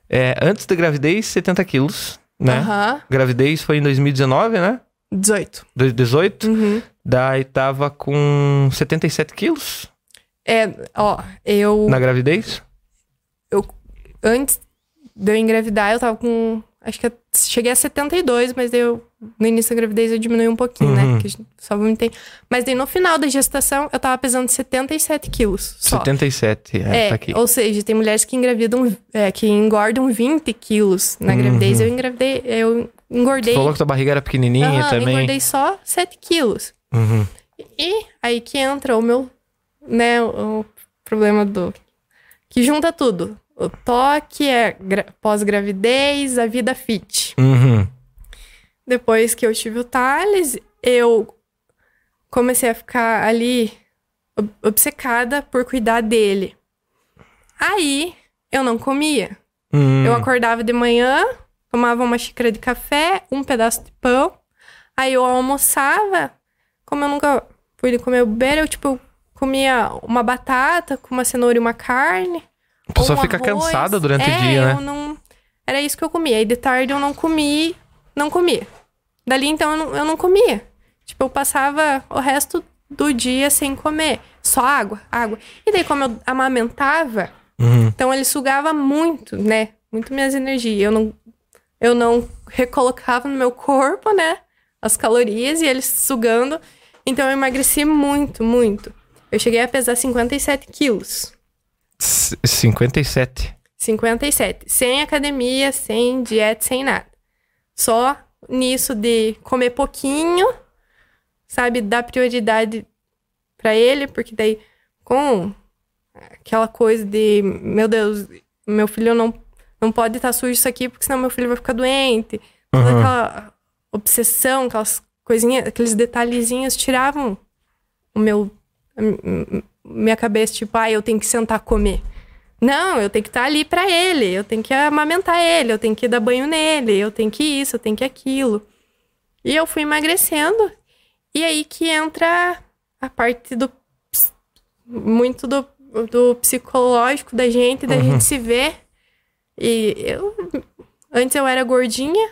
É, antes da gravidez, 70 quilos, né? Aham. Gravidez foi em 2019, né? 18. 2018. Uhum. Daí tava com 77 quilos É, ó, eu. na gravidez. Antes de eu engravidar, eu tava com. Acho que eu cheguei a 72, mas eu. No início da gravidez eu diminui um pouquinho, Uhum. né? Porque só vomitei. Mas daí no final da gestação eu tava pesando 77 quilos. Só. 77, é, É, tá aqui. ou seja, tem mulheres que engravidam, é, que engordam 20 quilos na gravidez. Eu engravidei, eu engordei. Uhum. Falou que tua barriga era pequenininha Aham, também. engordei só 7 quilos. Uhum. E aí que entra o meu, né, o problema do... Que junta tudo. O toque é gra- pós-gravidez, a vida fit. Uhum. Depois que eu tive o Thales, eu comecei a ficar ali ob- obcecada por cuidar dele. Aí, eu não comia. Hum. Eu acordava de manhã, tomava uma xícara de café, um pedaço de pão. Aí eu almoçava. Como eu nunca fui comer bobeira, eu, tipo, comia uma batata com uma cenoura e uma carne. A pessoa fica arroz. cansada durante É, o dia, eu né? não... Era isso que eu comia. E de tarde eu não comi, não comia. Dali, então, eu não, eu não comia. Tipo, eu passava o resto do dia sem comer. Só água, água. E daí, como eu amamentava, Uhum. então ele sugava muito, né? Muito minhas energias. Eu não, eu não recolocava no meu corpo, né? As calorias e ele sugando. Então eu emagreci muito, muito. Eu cheguei a pesar 57 quilos. C- 57. 57. Sem academia, sem dieta, sem nada. Só nisso de comer pouquinho, sabe? Dar prioridade pra ele, porque daí com aquela coisa de, meu Deus, meu filho não, não pode estar sujo isso aqui, porque senão meu filho vai ficar doente. Toda Uhum. aquela obsessão, aquelas coisinhas, aqueles detalhezinhos tiravam o meu minha cabeça, tipo, ah, eu tenho que sentar comer. Não, eu tenho que estar ali pra ele, eu tenho que amamentar ele, eu tenho que dar banho nele, eu tenho que isso, eu tenho que aquilo. E eu fui emagrecendo, e aí que entra a parte do muito do, do psicológico da gente, da gente se ver. E eu antes eu era gordinha,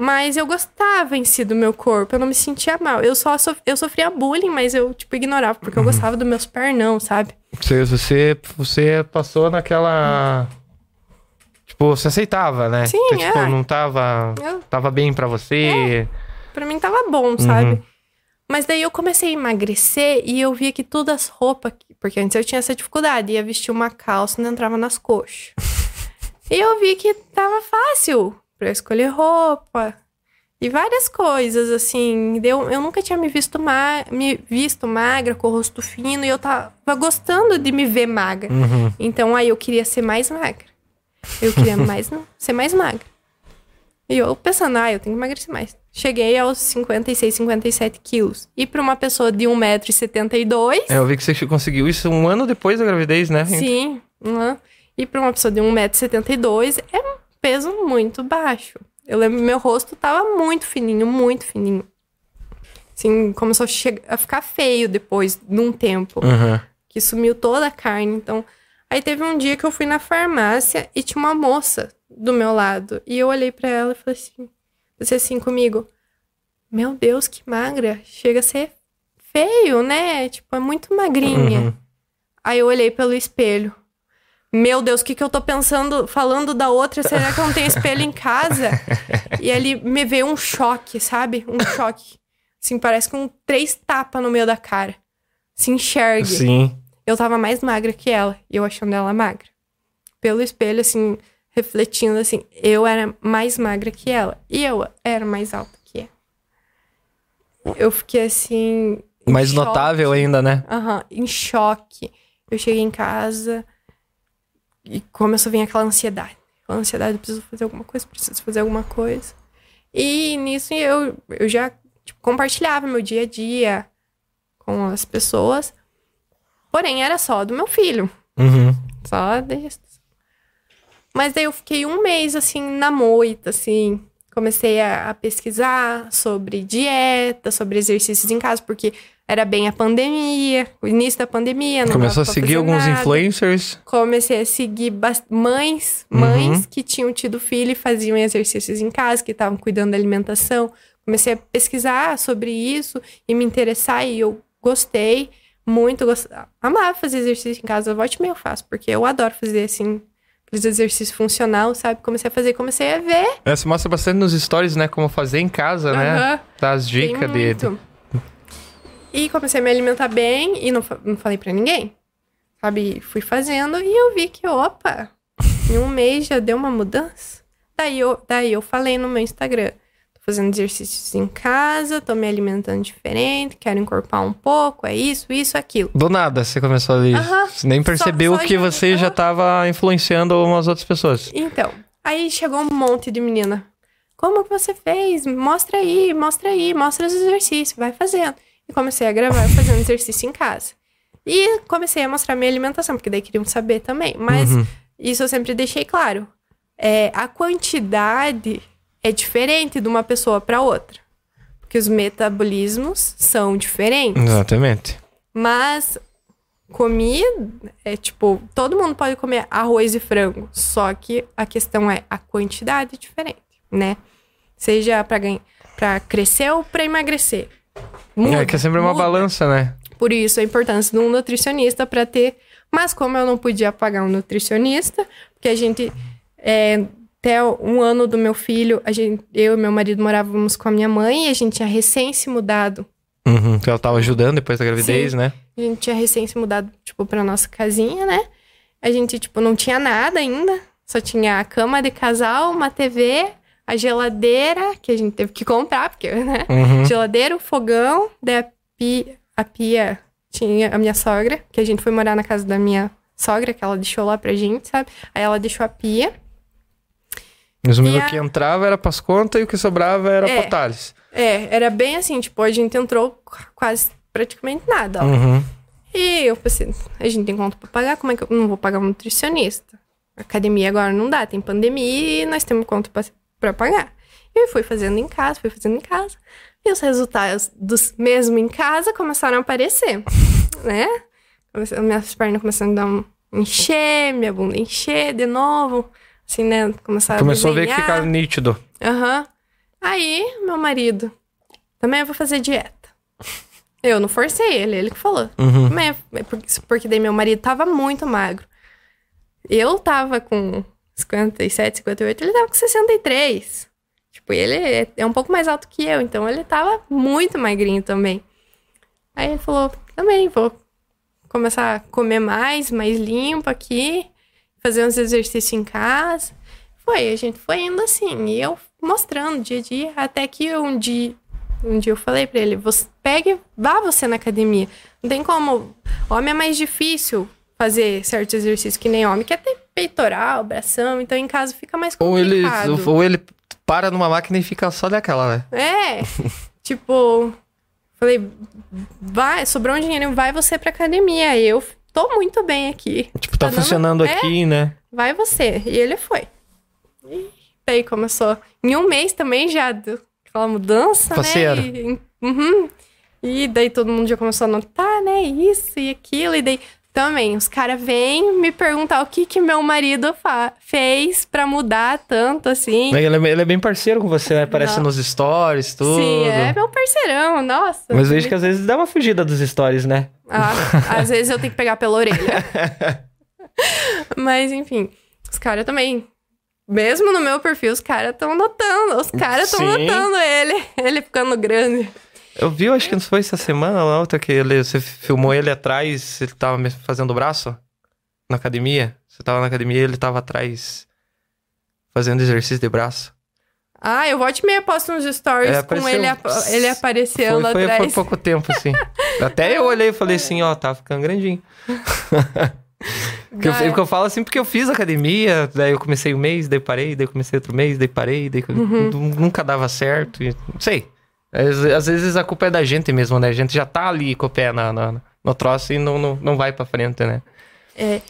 mas eu gostava em si do meu corpo, eu não me sentia mal. Eu só sof- eu sofria bullying, mas eu tipo ignorava porque eu gostava dos meus pernão, sabe? Você, você, você passou naquela. Tipo, você aceitava, né? Sim, Você, tipo, é. não tava. Eu- Tava bem pra você. Pra mim tava bom, sabe? Mas daí eu comecei a emagrecer e eu via que todas as roupas. Porque antes eu tinha essa dificuldade, ia vestir uma calça e não entrava nas coxas. [LAUGHS] e eu vi que tava fácil pra eu escolher roupa. E várias coisas, assim. Eu, eu nunca tinha me visto, ma me visto magra, com o rosto fino, e eu tava gostando de me ver magra. Uhum. Então aí eu queria ser mais magra. Eu queria [LAUGHS] mais, ser mais magra. E eu pensando, ah, eu tenho que emagrecer mais. Cheguei aos 56, 57 quilos. E pra uma pessoa de 1,72m. É, eu vi que você conseguiu isso um ano depois da gravidez, né? Sim. Uhum. E pra uma pessoa de 1,72m é um peso muito baixo. Eu lembro meu rosto tava muito fininho, muito fininho. Assim, começou a, chegar, a ficar feio depois, num tempo. Uhum. Que sumiu toda a carne. Então, aí teve um dia que eu fui na farmácia e tinha uma moça do meu lado. E eu olhei para ela e falei assim, você assim comigo, meu Deus, que magra. Chega a ser feio, né? Tipo, é muito magrinha. Uhum. Aí eu olhei pelo espelho. Meu Deus, o que, que eu tô pensando, falando da outra? Será que eu não tenho espelho em casa? e ali me veio um choque, sabe? Um choque. Assim, parece com três tapas no meio da cara. Se enxergue. Sim. Eu tava mais magra que ela, e eu achando ela magra. Pelo espelho, assim, refletindo assim, eu era mais magra que ela e eu era mais alta que ela. Eu fiquei assim. Mais notável ainda, né? Aham, uhum, em choque. Eu cheguei em casa e começou a vir aquela ansiedade. Aquela ansiedade, preciso fazer alguma coisa, preciso fazer alguma coisa. E nisso eu, eu já tipo, compartilhava meu dia a dia com as pessoas. Porém, era só do meu filho. Uhum. Só desse, mas daí eu fiquei um mês, assim, na moita, assim. Comecei a, a pesquisar sobre dieta, sobre exercícios em casa, porque era bem a pandemia, o início da pandemia. Não Começou a seguir alguns nada. influencers? Comecei a seguir mães, mães uhum. que tinham tido filho e faziam exercícios em casa, que estavam cuidando da alimentação. Comecei a pesquisar sobre isso e me interessar e eu gostei muito, gost... amava fazer exercício em casa. Volte e meio eu faço, porque eu adoro fazer assim aqueles exercícios funcional, sabe? Comecei a fazer, comecei a ver. É, você mostra bastante nos stories, né? Como fazer em casa, né? Dá as dicas dele. E comecei a me alimentar bem e não, não falei para ninguém. Sabe? Fui fazendo e eu vi que, opa, em um mês já deu uma mudança. Daí eu, daí eu falei no meu Instagram fazendo exercícios em casa, tô me alimentando diferente, quero encorpar um pouco, é isso, isso, aquilo. Do nada você começou ali. Você nem percebeu só, só que você já tava influenciando umas outras pessoas. Então, aí chegou um monte de menina. Como que você fez? Mostra aí, mostra aí, mostra os exercícios, vai fazendo. E comecei a gravar fazendo exercício em casa. E comecei a mostrar minha alimentação, porque daí queriam saber também. Mas uhum. isso eu sempre deixei claro. É, a quantidade é diferente de uma pessoa para outra. Porque os metabolismos são diferentes. Exatamente. Mas comida é tipo, todo mundo pode comer arroz e frango, só que a questão é a quantidade diferente, né? Seja para ganhar, para crescer ou para emagrecer. Muda, é que é sempre muda. uma balança, né? Por isso a importância de um nutricionista para ter, mas como eu não podia pagar um nutricionista, porque a gente é, até um ano do meu filho, a gente, eu e meu marido morávamos com a minha mãe e a gente tinha recém se mudado. Uhum, ela tava ajudando depois da gravidez, Sim, né? A gente tinha recém se mudado, tipo, pra nossa casinha, né? A gente, tipo, não tinha nada ainda. Só tinha a cama de casal, uma TV, a geladeira, que a gente teve que comprar, porque, né? Uhum. Geladeira, o fogão, daí a pia, a pia tinha a minha sogra, que a gente foi morar na casa da minha sogra, que ela deixou lá pra gente, sabe? Aí ela deixou a pia. Resumindo, o que entrava era pras contas e o que sobrava era é, pra É, era bem assim, tipo, a gente entrou quase praticamente nada, ó. Uhum. E eu pensei, a gente tem conta pra pagar, como é que eu não vou pagar um nutricionista? academia agora não dá, tem pandemia e nós temos conta pra, pra pagar. E eu fui fazendo em casa, fui fazendo em casa. E os resultados dos mesmo em casa começaram a aparecer, [LAUGHS] né? Minhas pernas começaram a dar um encher, minha bunda encher de novo. Assim, né? Começar Começou a, a ver que ficava nítido. Aham. Uhum. Aí, meu marido, também eu vou fazer dieta. Eu não forcei ele, ele que falou. Uhum. Também, é porque daí meu marido tava muito magro. Eu tava com 57, 58, ele tava com 63. Tipo, ele é, um pouco mais alto que eu, então ele tava muito magrinho também. Aí ele falou, também vou começar a comer mais, mais limpo aqui fazer uns exercícios em casa. Foi, a gente foi indo assim, e eu mostrando dia a dia, até que um dia, um dia eu falei para ele, você pegue, vá você na academia. Não tem como, homem é mais difícil fazer certos exercícios que nem homem, quer ter peitoral, bração, então em casa fica mais complicado. Ou ele, ou ele para numa máquina e fica só daquela, né? É. [LAUGHS] tipo, falei, vai, sobrou um dinheiro, vai você pra academia. Eu tô muito bem aqui. Tipo, tá, tá funcionando dando... aqui, é, né? Vai você. E ele foi. E daí começou. Em um mês também já aquela mudança, né? E, uhum. e daí todo mundo já começou a notar, né? Isso e aquilo. E daí também, os caras vêm me perguntar o que que meu marido fez para mudar tanto, assim. Ele é, ele é, bem parceiro com você, né? Aparece nos stories, tudo. Sim, é meu parceirão, nossa. Mas vejo que às vezes dá uma fugida dos stories, né? Ah, [LAUGHS] às vezes eu tenho que pegar pela orelha. [LAUGHS] Mas, enfim, os caras também... Mesmo no meu perfil, os caras estão notando. Os caras estão notando ele. Ele ficando grande. Eu vi, acho que não foi essa semana ou outra que ele, você filmou ele atrás, ele tava fazendo braço na academia. Você tava na academia e ele tava atrás fazendo exercício de braço. Ah, eu volte meia posto nos stories é, com ele, ele aparecendo foi, foi, atrás. Foi pouco tempo, assim. [LAUGHS] Até eu olhei e falei assim, ó, tá ficando grandinho. [LAUGHS] porque, eu, eu falo assim porque eu fiz academia, daí eu comecei um mês, daí parei, daí comecei outro mês, daí parei, daí uhum. nunca dava certo. E, não sei. Às, às, vezes a culpa é da gente mesmo, né? A gente já tá ali com o pé na, na no troço e não, não, não vai pra frente, né? É.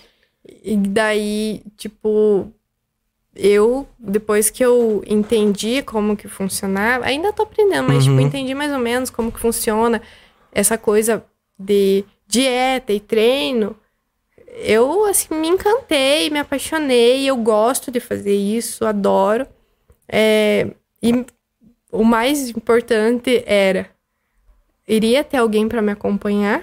E daí, tipo, eu, depois que eu entendi como que funcionava, ainda tô aprendendo, mas, tipo, uhum. tipo, entendi mais ou menos como que funciona essa coisa de dieta e treino. Eu, assim, me encantei, me apaixonei, eu gosto de fazer isso, adoro. É, e o mais importante era iria ter alguém para me acompanhar.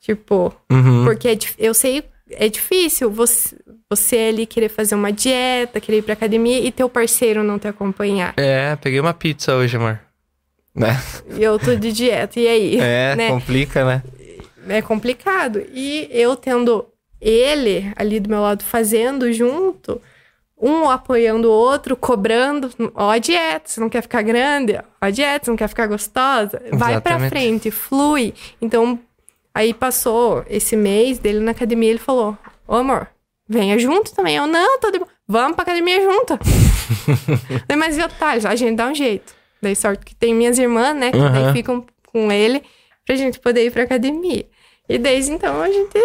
Tipo, uhum. porque é, eu sei, é difícil você, você ali querer fazer uma dieta, querer ir pra academia e teu parceiro não te acompanhar. É, peguei uma pizza hoje, amor. Né? E eu tô de dieta, e aí? É, [LAUGHS] né? complica, né? É complicado. E eu tendo ele ali do meu lado fazendo junto, um apoiando o outro, cobrando. Ó, a dieta, você não quer ficar grande? Ó, a dieta, você não quer ficar gostosa? Exatamente. Vai pra frente, flui. Então, aí passou esse mês dele na academia, ele falou: Ô amor, venha junto também. Eu, não, tô de... vamos pra academia junto. [LAUGHS] Mas eu, tá, a gente dá um jeito. Daí sorte que tem minhas irmãs, né, que uhum. daí ficam com ele pra gente poder ir pra academia. E desde então a gente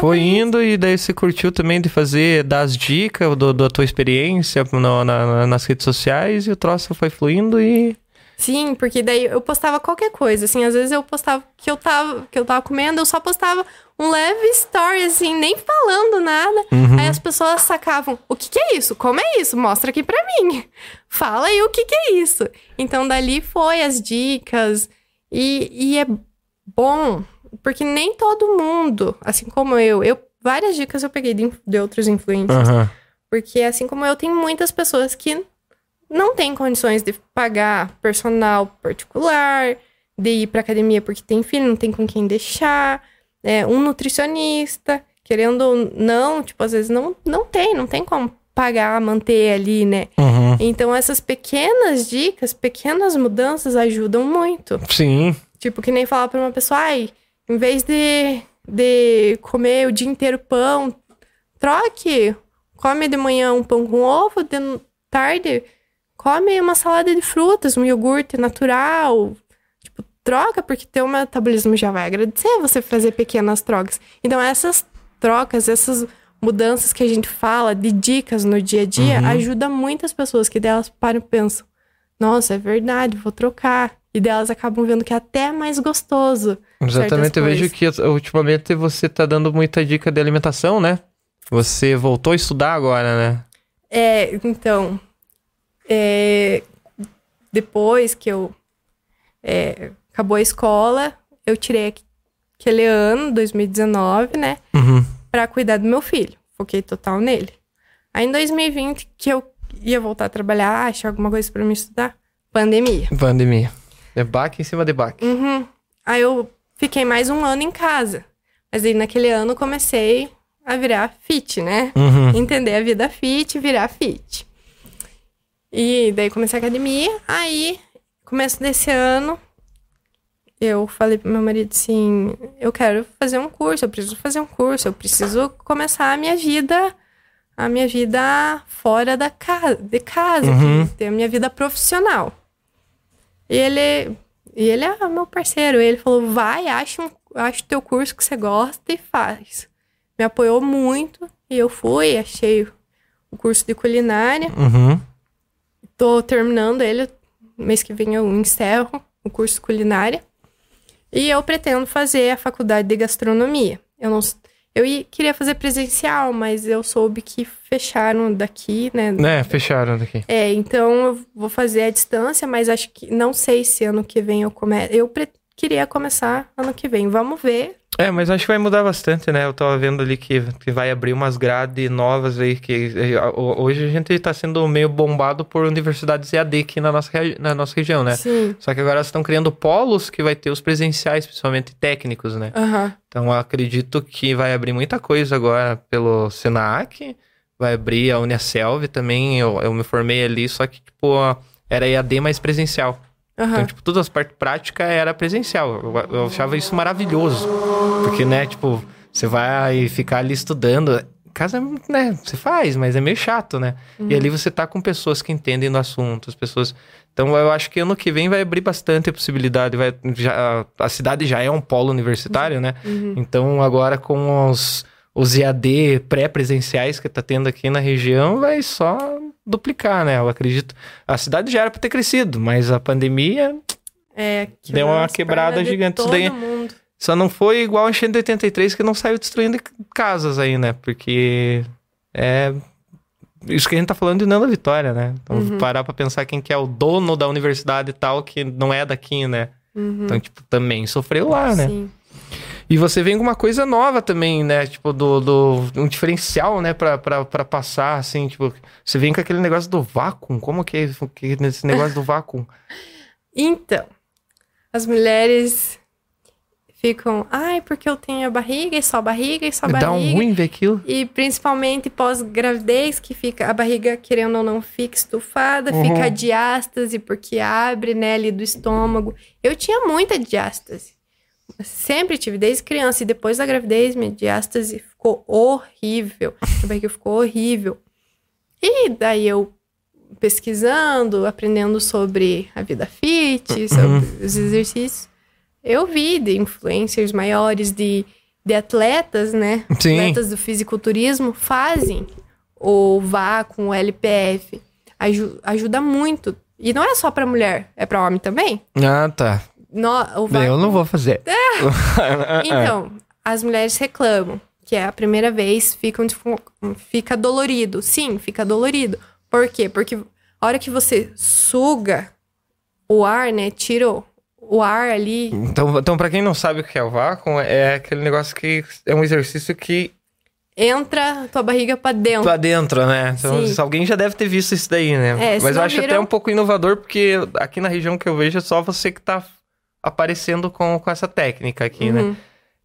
Foi indo e daí você curtiu também de fazer, dar as dicas do, da tua experiência no, na, nas redes sociais e o troço foi fluindo e... Sim, porque daí eu postava qualquer coisa, assim, às vezes eu postava que eu tava, que eu tava comendo, eu só postava um leve story, assim, nem falando nada. Uhum. Aí as pessoas sacavam, o que que é isso? Como é isso? Mostra aqui pra mim. [LAUGHS] Fala aí o que que é isso. Então, dali foi as dicas e, e é bom porque nem todo mundo, assim como eu, eu várias dicas eu peguei de, de outros influencers. Uhum. Porque assim como eu, tem muitas pessoas que não têm condições de pagar personal particular, de ir pra academia porque tem filho, não tem com quem deixar, é, um nutricionista, querendo ou não, tipo, às vezes não, não tem, não tem como pagar, manter ali, né? Uhum. Então essas pequenas dicas, pequenas mudanças ajudam muito. Sim. Tipo, que nem falar pra uma pessoa, ai, em vez de, de comer o dia inteiro pão, troque. Come de manhã um pão com ovo, de tarde come uma salada de frutas, um iogurte natural. Tipo, troca, porque teu metabolismo já vai agradecer você fazer pequenas trocas. Então, essas trocas, essas mudanças que a gente fala de dicas no dia a dia, uhum. ajuda muitas pessoas que delas param e pensam: nossa, é verdade, vou trocar. E delas acabam vendo que é até mais gostoso. Exatamente, eu vejo que ultimamente você tá dando muita dica de alimentação, né? Você voltou a estudar agora, né? É, então. É, depois que eu. É, acabou a escola, eu tirei aquele ano, 2019, né? Uhum. Pra cuidar do meu filho. Foquei total nele. Aí em 2020, que eu ia voltar a trabalhar, achar alguma coisa para me estudar, pandemia. Pandemia. É baque em cima de baque. Uhum. Aí eu fiquei mais um ano em casa. Mas aí naquele ano comecei a virar fit, né? Uhum. Entender a vida fit, virar fit. E daí comecei a academia. Aí, começo desse ano, eu falei pro meu marido assim: eu quero fazer um curso, eu preciso fazer um curso, eu preciso começar a minha vida a minha vida fora da casa, de casa, Uhum. ter a minha vida profissional. E ele, e ele é meu parceiro. Ele falou: vai, acha, um, acha o teu curso que você gosta e faz. Me apoiou muito e eu fui, achei o curso de culinária. Uhum. Tô terminando ele. Mês que vem eu encerro o curso de culinária. E eu pretendo fazer a faculdade de gastronomia. Eu não eu ia- queria fazer presencial, mas eu soube que fecharam daqui, né? É, fecharam daqui. É, então eu vou fazer a distância, mas acho que não sei se ano que vem eu começo. Eu pre- queria começar ano que vem. Vamos ver. É, mas acho que vai mudar bastante, né? Eu tava vendo ali que, que vai abrir umas grades novas aí, que ho- hoje a gente tá sendo meio bombado por universidades EAD aqui na nossa, na nossa região, né? Sim. Só que agora elas estão criando polos que vai ter os presenciais, principalmente técnicos, né? Aham. Então eu acredito que vai abrir muita coisa agora pelo Senac, vai abrir a Uniaselv também, eu, eu me formei ali, só que, tipo, era EAD mais presencial. Então, Aham. tipo, todas as partes práticas era presencial. Eu, eu achava isso maravilhoso. Porque, né, tipo, você vai ficar ali estudando. Casa, né, você faz, mas é meio chato, né? E ali você tá com pessoas que entendem do assunto, as pessoas... Então, eu acho que ano que vem vai abrir bastante a possibilidade. Vai, já, a cidade já é um polo universitário, né? Uhum. Então, agora com os, os EAD pré-presenciais que tá tendo aqui na região, vai só duplicar, né? Eu acredito. A cidade já era pra ter crescido, mas a pandemia É, Deu uma quebrada gigante todo daí. mundo. só não foi igual a enchente de 83 que não saiu destruindo casas aí, né? Porque é isso que a gente tá falando de Nanda Vitória, né? Então, Uhum. parar pra pensar quem que é o dono da universidade e tal, que não é daqui, né? Uhum. Então, tipo, também sofreu lá, né? E você vem com uma coisa nova também, né? Tipo, do, do um diferencial, né? Pra, pra, pra passar, assim, tipo... Você vem com aquele negócio do vácuo. Como que é que esse negócio do vácuo? [LAUGHS] Então, as mulheres ficam, ai, porque eu tenho a barriga e só barriga e só barriga. Dá um ruim ver aquilo. E principalmente pós-gravidez, que fica a barriga, querendo ou não, fica estufada, Uhum. fica a diástase, porque abre, né, ali do estômago. Eu tinha muita diástase. Sempre tive, desde criança. E depois da gravidez, minha diástase ficou horrível. A barriga ficou horrível. E daí eu pesquisando, aprendendo sobre a vida fit, sobre os exercícios, eu vi de influencers maiores, de, de atletas, né? Sim. Atletas do fisiculturismo fazem o com o LPF. Aju- ajuda muito. E não é só pra mulher, é pra homem também. Ah, tá. No, VA Eu não vou fazer. [LAUGHS] então, as mulheres reclamam que é a primeira vez ficam tipo, fica dolorido. Sim, fica dolorido. Por quê? Porque a hora que você suga o ar, né, tira o- ar ali, Então, então para quem não sabe o que é o vácuo, é aquele negócio que é um exercício que entra tua barriga pra dentro. pra dentro, né? Então, Sim. alguém já deve ter visto isso daí, né? É, Mas eu acho até viram- um pouco inovador, porque aqui na região que eu vejo é só você que tá aparecendo com, com essa técnica aqui, né? Uhum.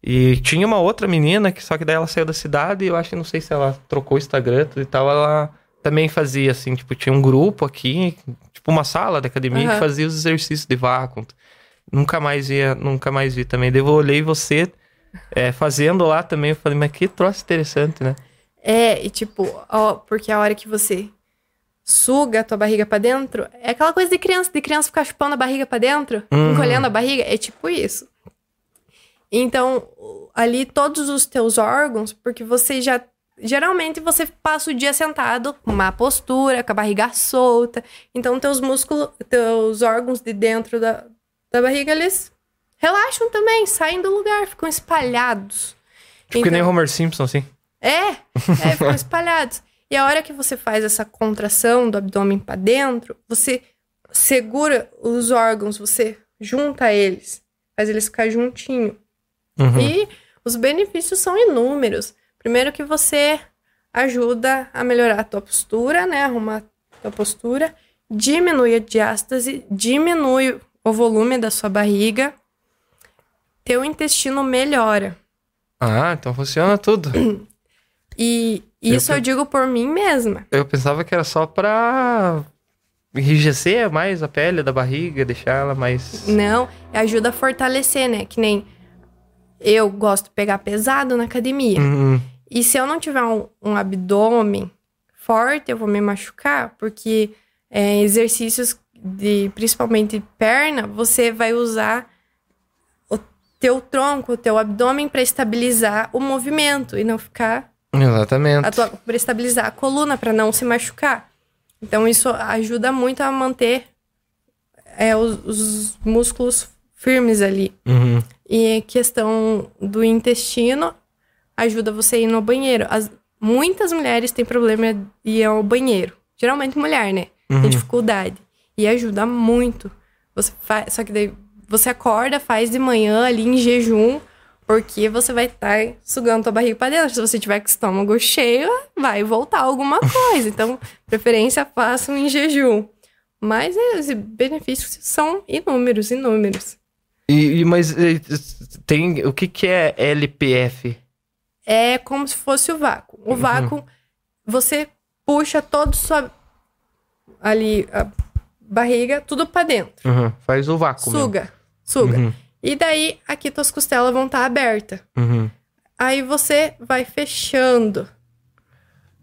E tinha uma outra menina que só que daí ela saiu da cidade e eu acho que não sei se ela trocou o Instagram e tal, ela também fazia assim, tipo, tinha um grupo aqui, tipo uma sala da academia que Aham. fazia os exercícios de vácuo. Nunca mais ia, nunca mais vi também. Daí eu olhei você é, fazendo lá também, eu falei, mas que troço interessante, né? É, e tipo, ó, porque a hora que você suga a tua barriga pra dentro, é aquela coisa de criança, de criança ficar chupando a barriga pra dentro, Uhum. encolhendo a barriga, é tipo isso. Então, ali todos os teus órgãos, porque você já geralmente você passa o dia sentado, má postura, com a barriga solta. Então, teus músculos, teus órgãos de dentro da, da barriga, eles relaxam também, saem do lugar, ficam espalhados. Tipo que nem o Então- Homer Simpson, assim. é, é, ficam [LAUGHS] espalhados. E a hora que você faz essa contração do abdômen pra dentro, você segura os órgãos, você junta eles, faz eles ficar juntinho. Uhum. E os benefícios são inúmeros. Primeiro que você ajuda a melhorar a tua postura, né? Arrumar a tua postura, diminui a diástase, diminui o volume da sua barriga, teu intestino melhora. Ah, então funciona tudo. [CLEARS THROAT] E Eu isso eu, pe- digo por mim mesma. Eu pensava que era só pra enrijecer mais a pele da barriga, deixar ela mais. Não, ajuda a fortalecer, né? Que nem eu gosto de pegar pesado na academia. Uhum. E se eu não tiver um, um abdômen forte, eu vou me machucar, porque é, exercícios de principalmente perna, você vai usar o teu tronco, o teu abdômen para estabilizar o movimento e não ficar Exatamente. Para estabilizar a coluna, para não se machucar. Então, isso ajuda muito a manter é, os, os músculos firmes ali. Uhum. E questão do intestino ajuda você a ir no banheiro. As, muitas mulheres têm problema de ir ao banheiro. Geralmente mulher, né? Tem Uhum. dificuldade. E ajuda muito. Você faz, só que daí você acorda, faz de manhã ali em jejum, porque você vai estar sugando tua barriga para dentro. Se você tiver com o estômago cheio, vai voltar alguma coisa. Então, [LAUGHS] preferência façam em jejum. Mas é, os benefícios são inúmeros, inúmeros. E, mas tem o que que é LPF? É como se fosse o vácuo. O vácuo, você puxa todo sua ali a barriga tudo para dentro. Uhum. Faz o vácuo. mesmo. Suga, suga. Uhum. E daí aqui tuas costelas vão estar abertas. Uhum. Aí você vai fechando.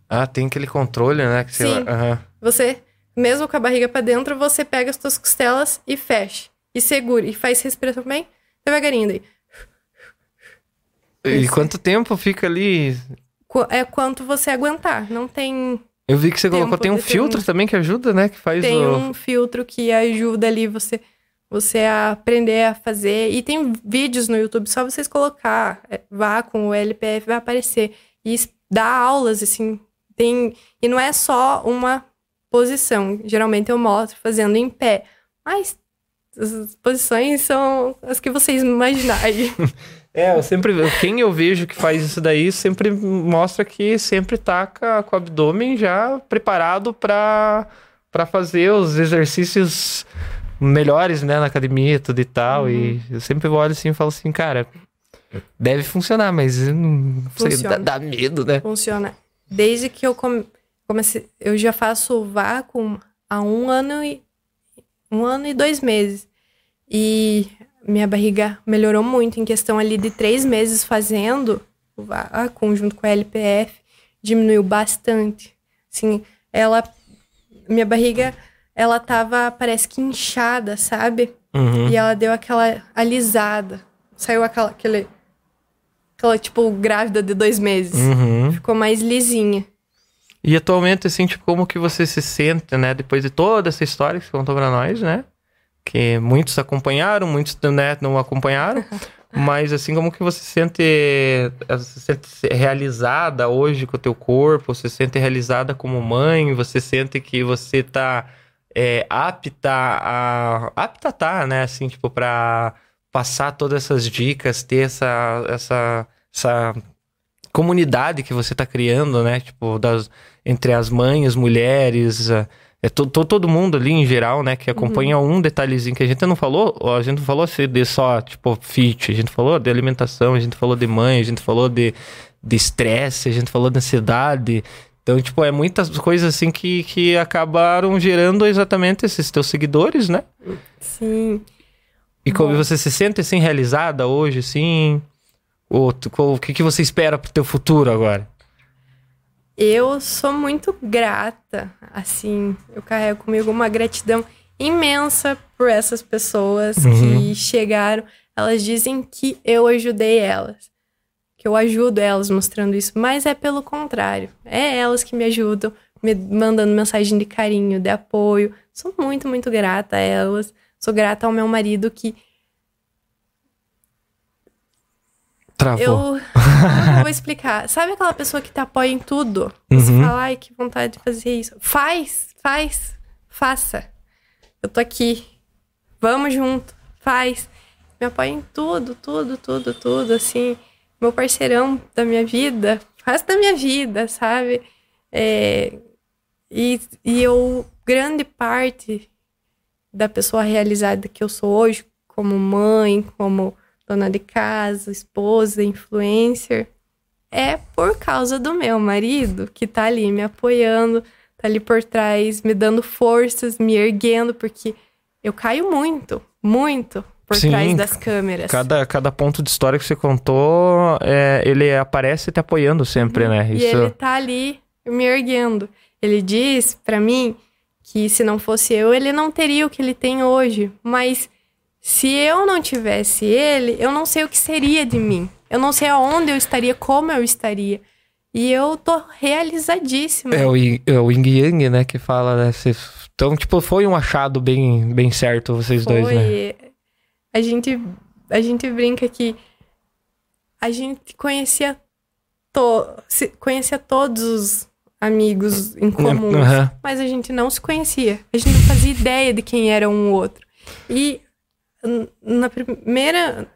Ah, tem aquele controle, né? Que você Sim. vai- aham. Você, mesmo com a barriga para dentro, você pega as tuas costelas e fecha. E segura. E faz respiração bem devagarinho daí. E Isso. quanto tempo fica ali? É quanto você aguentar. Não tem Eu vi que você colocou, tem um filtro também que ajuda, né? Que faz tem o. um filtro que ajuda ali você você aprender a fazer. E tem vídeos no YouTube, só vocês colocar é, vá com o LPF, vai aparecer. E dá aulas, assim. Tem, e não é só uma posição. Geralmente eu mostro fazendo em pé. Mas as posições são as que vocês imaginarem. [LAUGHS] É, eu sempre. Quem eu vejo que faz isso daí sempre mostra que sempre tá ca- com o abdômen já preparado pra fazer os exercícios melhores, né, na academia, tudo e tal. Uhum. E eu sempre olho assim e falo assim, cara, deve funcionar, mas não sei, dá, dá medo, né? Funciona. Desde que eu come- comecei, eu já faço vácuo há um ano e um ano e dois meses. E minha barriga melhorou muito em questão ali de três meses fazendo o vácuo junto com a LPF, diminuiu bastante. Assim, ela, minha barriga, ela tava parece que inchada, sabe? Uhum. E ela deu aquela alisada. Saiu aquela, aquele, aquela tipo grávida de dois meses. Uhum. Ficou mais lisinha. E atualmente, assim, tipo, como que você se sente, né? Depois de toda essa história que você contou pra nós, né? Que muitos acompanharam, muitos né, não acompanharam. [LAUGHS] mas, assim, como que você se sente, eh, você se sente realizada hoje com o teu corpo? Você se sente realizada como mãe? Você sente que você tá é, apta a... Apta tá, né? Assim, tipo, pra passar todas essas dicas, ter essa... essa, essa comunidade que você tá criando, né? Tipo, das, entre as mães, mulheres, a- é to, to- todo mundo ali em geral, né? Que acompanha um detalhezinho que a gente não falou, a gente não falou de só, tipo, fit, a gente falou de alimentação, a gente falou de mãe, a gente falou de de estresse, a gente falou de ansiedade. Então, tipo, é muitas coisas assim que, que acabaram gerando exatamente esses teus seguidores, né? Sim. E como Bom. você se sente assim realizada hoje, assim? Ou, o que, que você espera pro teu futuro agora? Eu sou muito grata, assim, eu carrego comigo uma gratidão imensa por essas pessoas Uhum. que chegaram. Elas dizem que eu ajudei elas, que eu ajudo elas mostrando isso, mas é pelo contrário. É elas que me ajudam, me mandando mensagem de carinho, de apoio. Sou muito, muito grata a elas. Sou grata ao meu marido que Travou. Eu, vou explicar. Sabe aquela pessoa que te apoia em tudo? Você Uhum. fala, ai, que vontade de fazer isso. Faz, faz, faça. Eu tô aqui. Vamos junto, faz. Me apoia em tudo, tudo, tudo, tudo, assim. Meu parceirão da minha vida, faz da minha vida, sabe? É, e, e eu, grande parte da pessoa realizada que eu sou hoje, como mãe, como dona de casa, esposa, influencer, é por causa do meu marido, que tá ali me apoiando, tá ali por trás, me dando forças, me erguendo, porque eu caio muito, muito por Sim, trás das câmeras. Cada, cada ponto de história que você contou, é, ele aparece te apoiando sempre, né? E ele tá ali me erguendo. Ele diz para mim que se não fosse eu, ele não teria o que ele tem hoje. Mas se eu não tivesse ele, eu não sei o que seria de mim. Eu não sei aonde eu estaria, como eu estaria. E eu tô realizadíssima. É o, é o Yin Yang, né, que fala, né? Então, tipo, foi um achado bem, bem certo vocês foi. dois, né? A gente, a gente brinca que a gente conhecia, to, conhecia todos os amigos em comum, uhum. mas a gente não se conhecia. A gente não fazia ideia de quem era um outro. E na primeira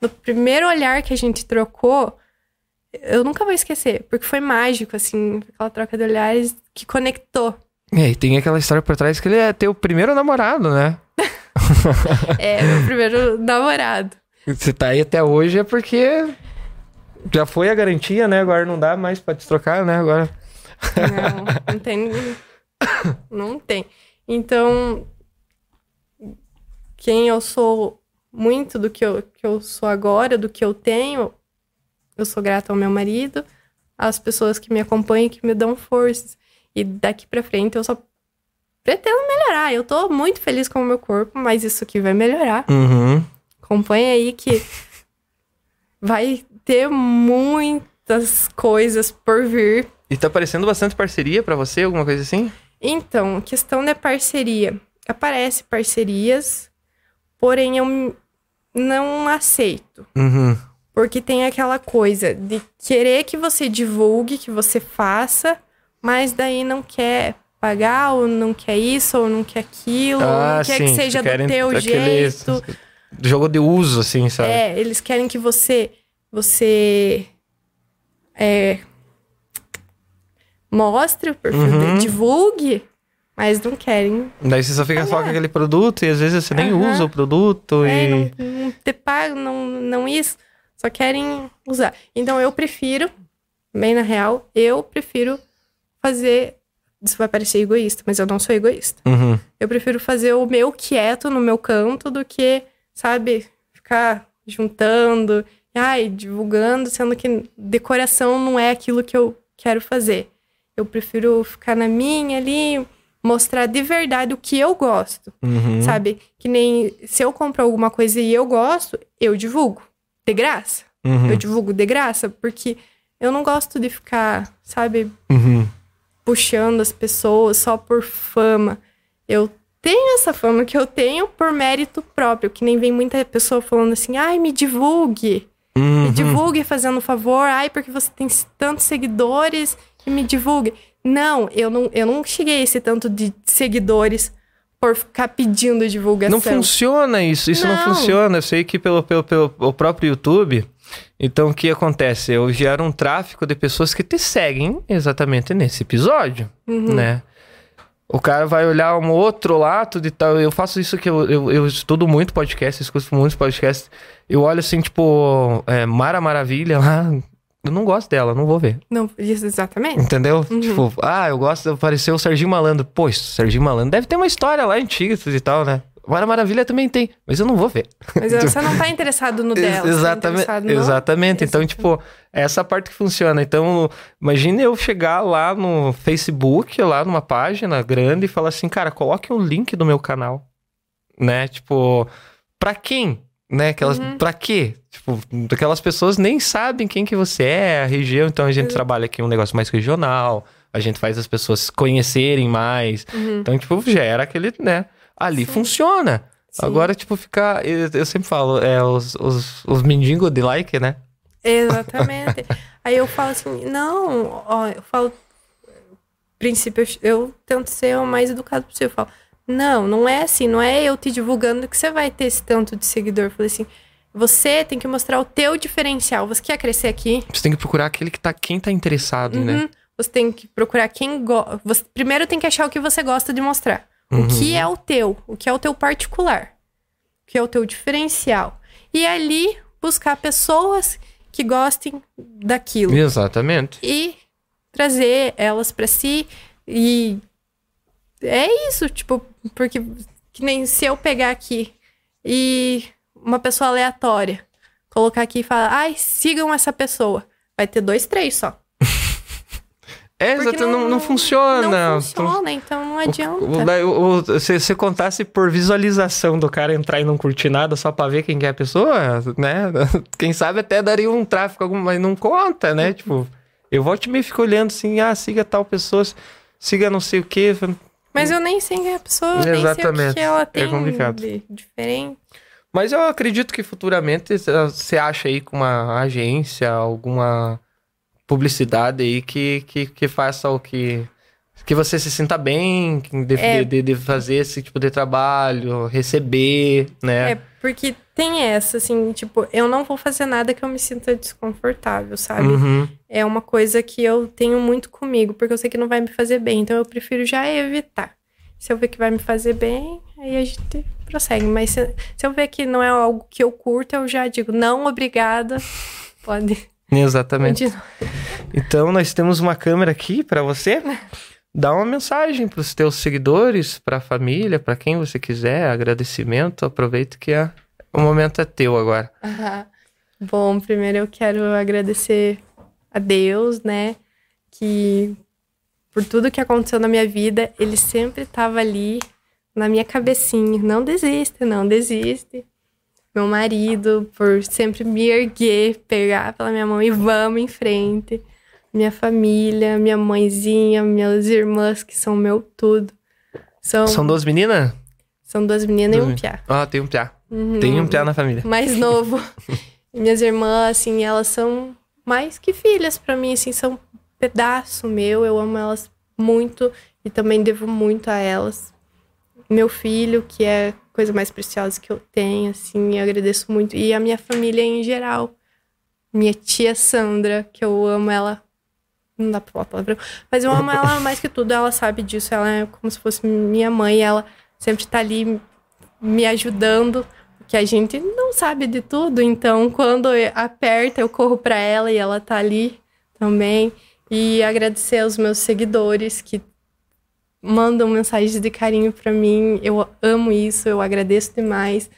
no primeiro olhar que a gente trocou, eu nunca vou esquecer, porque foi mágico, assim, aquela troca de olhares que conectou. É, e tem aquela história por trás que ele é teu primeiro namorado, né? [LAUGHS] é, meu primeiro namorado. Você tá aí até hoje é porque já foi a garantia, né? Agora não dá mais pra trocar, né? Agora. Não, não tem. Não tem. Então, quem eu sou muito do que eu, que eu sou agora, do que eu tenho, eu sou grata ao meu marido, às pessoas que me acompanham, que me dão forças. E daqui para frente eu só pretendo melhorar. Eu tô muito feliz com o meu corpo, mas isso aqui vai melhorar. Uhum. Acompanha aí que vai ter muitas coisas por vir. E tá aparecendo bastante parceria para você, alguma coisa assim? Então, questão da parceria. Aparece parcerias, porém eu não aceito. Uhum. Porque tem aquela coisa de querer que você divulgue, que você faça, mas daí não quer pagar, ou não quer isso, ou não quer aquilo, ah, ou não quer sim, que seja do teu jeito. Jogo de uso, assim, sabe? É, eles querem que você. Você. É, mostre o perfil, uhum. divulgue, mas não querem. Daí você só fica só com aquele produto e às vezes você nem uhum. usa o produto é, e. Não, não te pago, não, não isso. Só querem usar. Então eu prefiro, bem na real, eu prefiro fazer. Isso vai parecer egoísta, mas eu não sou egoísta. Uhum. Eu prefiro fazer o meu quieto no meu canto do que, sabe, ficar juntando, ai, divulgando, sendo que decoração não é aquilo que eu quero fazer. Eu prefiro ficar na minha ali, mostrar de verdade o que eu gosto, uhum. sabe? Que nem se eu compro alguma coisa e eu gosto, eu divulgo de graça. Uhum. Eu divulgo de graça porque eu não gosto de ficar, sabe, uhum. Puxando as pessoas só por fama. Eu tenho essa fama que eu tenho por mérito próprio, que nem vem muita pessoa falando assim: "Ai, me divulgue". Me uhum. divulgue fazendo favor. Ai, porque você tem tantos seguidores e me divulgue. Não, eu não, eu não cheguei a esse tanto de seguidores por ficar pedindo divulgação. Não funciona isso, isso não, não funciona. Eu sei que pelo, pelo, pelo próprio YouTube. Então, o que acontece? Eu gero um tráfego de pessoas que te seguem exatamente nesse episódio, uhum. né? O cara vai olhar um outro lado de tal. Eu faço isso que eu, eu, eu estudo muito podcast, escuto muitos podcasts. Eu olho assim, tipo, é, Mara Maravilha lá, eu não gosto dela, não vou ver. Não, isso exatamente. Entendeu? Uhum. Tipo, ah, eu gosto de aparecer o Serginho Malandro. Pô, o Serginho Malandro deve ter uma história lá antiga e tal, né? Mara Maravilha também tem, mas eu não vou ver. Mas [LAUGHS] você não tá interessado no dela. Exatamente. Tá no... Exatamente. Então, tipo, é essa parte que funciona. Então, imagine eu chegar lá no Facebook, lá numa página grande e falar assim, cara, coloque o link do meu canal. Né? Tipo, pra quem? né? Aquelas, uhum. Pra quê? Tipo, aquelas pessoas nem sabem quem que você é, a região. Então a gente trabalha aqui um negócio mais regional. A gente faz as pessoas conhecerem mais. Uhum. Então, tipo, gera aquele, né? Ali Sim. funciona. Sim. Agora, tipo, ficar. Eu, eu, sempre falo, é os, os, os mendigos de like, né? Exatamente. [LAUGHS] Aí eu falo assim, não, ó, eu falo. Princípio, eu, tento ser o mais educado possível. Eu falo, não, não é assim, não é eu te divulgando que você vai ter esse tanto de seguidor. Eu falei assim, você tem que mostrar o teu diferencial. Você quer crescer aqui? Você tem que procurar aquele que tá, quem tá interessado, né? uhum. né? Você tem que procurar quem gosta. Primeiro tem que achar o que você gosta de mostrar. Uhum. O que é o teu, o que é o teu particular, o que é o teu diferencial. E ali buscar pessoas que gostem daquilo. Exatamente. E trazer elas para si e é isso, tipo, porque que nem se eu pegar aqui e uma pessoa aleatória colocar aqui e falar, ai, sigam essa pessoa. Vai ter dois, três só. É, exato, não, não, funciona. Não funciona, então não adianta. Se você contasse por visualização do cara entrar e não curtir nada só pra ver quem é a pessoa, né? [LAUGHS] Quem sabe até daria um tráfico, mas não conta, né? Tipo, eu volto e meio fico olhando assim, ah, siga tal pessoa, siga não sei o quê. Mas eu nem sei quem é a pessoa, Exatamente. nem sei o que ela é tem é complicado. diferente. Mas eu acredito que futuramente você acha aí com uma agência, alguma publicidade aí que, que, que faça o que que você se sinta bem de, é, de, de, fazer esse tipo de trabalho, receber, né? É, porque tem essa, assim, tipo, eu não vou fazer nada que eu me sinta desconfortável, sabe? Uhum. É uma coisa que eu tenho muito comigo, porque eu sei que não vai me fazer bem, então eu prefiro já evitar. Se eu ver que vai me fazer bem, aí a gente prossegue. Mas se, se eu ver que não é algo que eu curto, eu já digo, não, obrigada, pode Exatamente. Então, nós temos uma câmera aqui para você. Dá uma mensagem para os teus seguidores, para a família, para quem você quiser, agradecimento. Aproveita que a... o momento é teu agora. Uhum. Bom, primeiro eu quero agradecer a Deus, né? Que por tudo que aconteceu na minha vida, ele sempre estava ali na minha cabecinha. Não desiste, não desiste meu marido por sempre me erguer, pegar pela minha mão e vamos em frente. Minha família, minha mãezinha, minhas irmãs, que são meu tudo. São, são duas meninas? São duas meninas duas e um piá. Ah, tem um piá. Uhum. Tem um piá na família. Mais novo. [LAUGHS] minhas irmãs, assim, elas são mais que filhas para mim, assim, são um pedaço meu. Eu amo elas muito e também devo muito a elas. Meu filho, que é coisa mais preciosa que eu tenho, assim, eu agradeço muito. E a minha família em geral. Minha tia Sandra, que eu amo ela. Não dá pra falar palavrão. Mas eu amo ela mais que tudo, ela sabe disso. Ela é como se fosse minha mãe. Ela sempre tá ali me ajudando. Que a gente não sabe de tudo. Então, quando aperta, eu corro pra ela e ela tá ali também. E agradecer aos meus seguidores que mandam mensagens de carinho para mim. Eu amo isso, eu agradeço demais.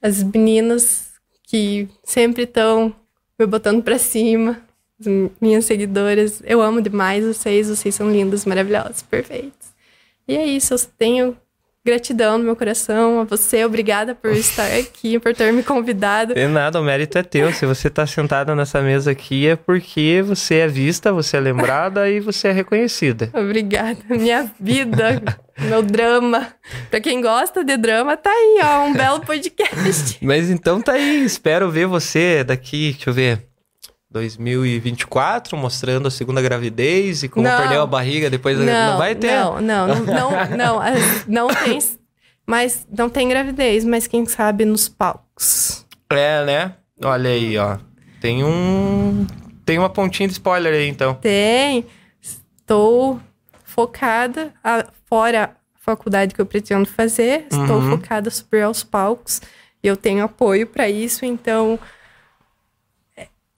As meninas que sempre estão me botando para cima, as minhas seguidoras, eu amo demais vocês, vocês são lindos, maravilhosos, perfeitos. E é isso, eu tenho gratidão no meu coração a você. Obrigada por estar aqui, por ter me convidado. De nada, o mérito é teu. Se você está sentada nessa mesa aqui é porque você é vista, você é lembrada e você é reconhecida. Obrigada. Minha vida, [LAUGHS] meu drama. Para quem gosta de drama, tá aí, ó, um belo podcast. Mas então tá aí. Espero ver você daqui, deixa eu ver. 2024, mostrando a segunda gravidez e como não, perdeu a barriga depois não, não vai ter. Não, não, não, não, [LAUGHS] não, não tem, mas não tem gravidez, mas quem sabe nos palcos. É, né? Olha aí, ó. Tem um tem uma pontinha de spoiler aí, então. Tem. Estou focada a, fora a faculdade que eu pretendo fazer, estou uhum. focada super aos palcos. Eu tenho apoio para isso, então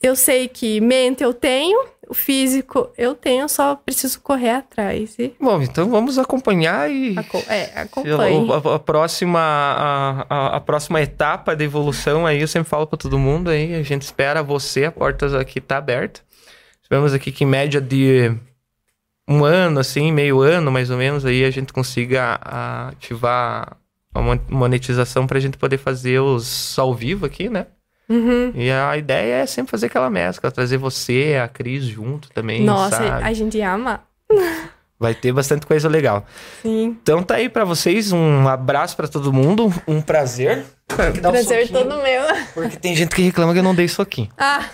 eu sei que mente eu tenho, o físico eu tenho, só preciso correr atrás. E... Bom, então vamos acompanhar e. Aco é, acompanhe. A, a, próxima, a, a, a, próxima etapa de evolução aí, eu sempre falo para todo mundo aí, a gente espera você, a porta aqui tá aberta. Esperamos aqui que em média de um ano, assim, meio ano mais ou menos, aí a gente consiga ativar a monetização para a gente poder fazer os ao vivo aqui, né? Uhum. E a ideia é sempre fazer aquela mescla, trazer você, a Cris junto também. Nossa, sabe? a gente ama. Vai ter bastante coisa legal. Sim. Então tá aí para vocês, um abraço para todo mundo, um prazer. Prazer um todo meu. Porque tem gente que reclama que eu não dei soquinho. Ah.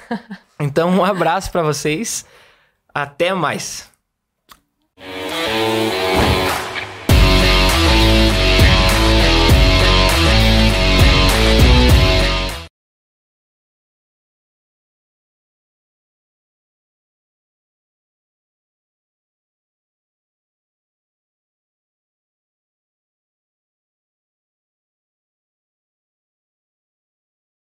Então um abraço para vocês. Até mais.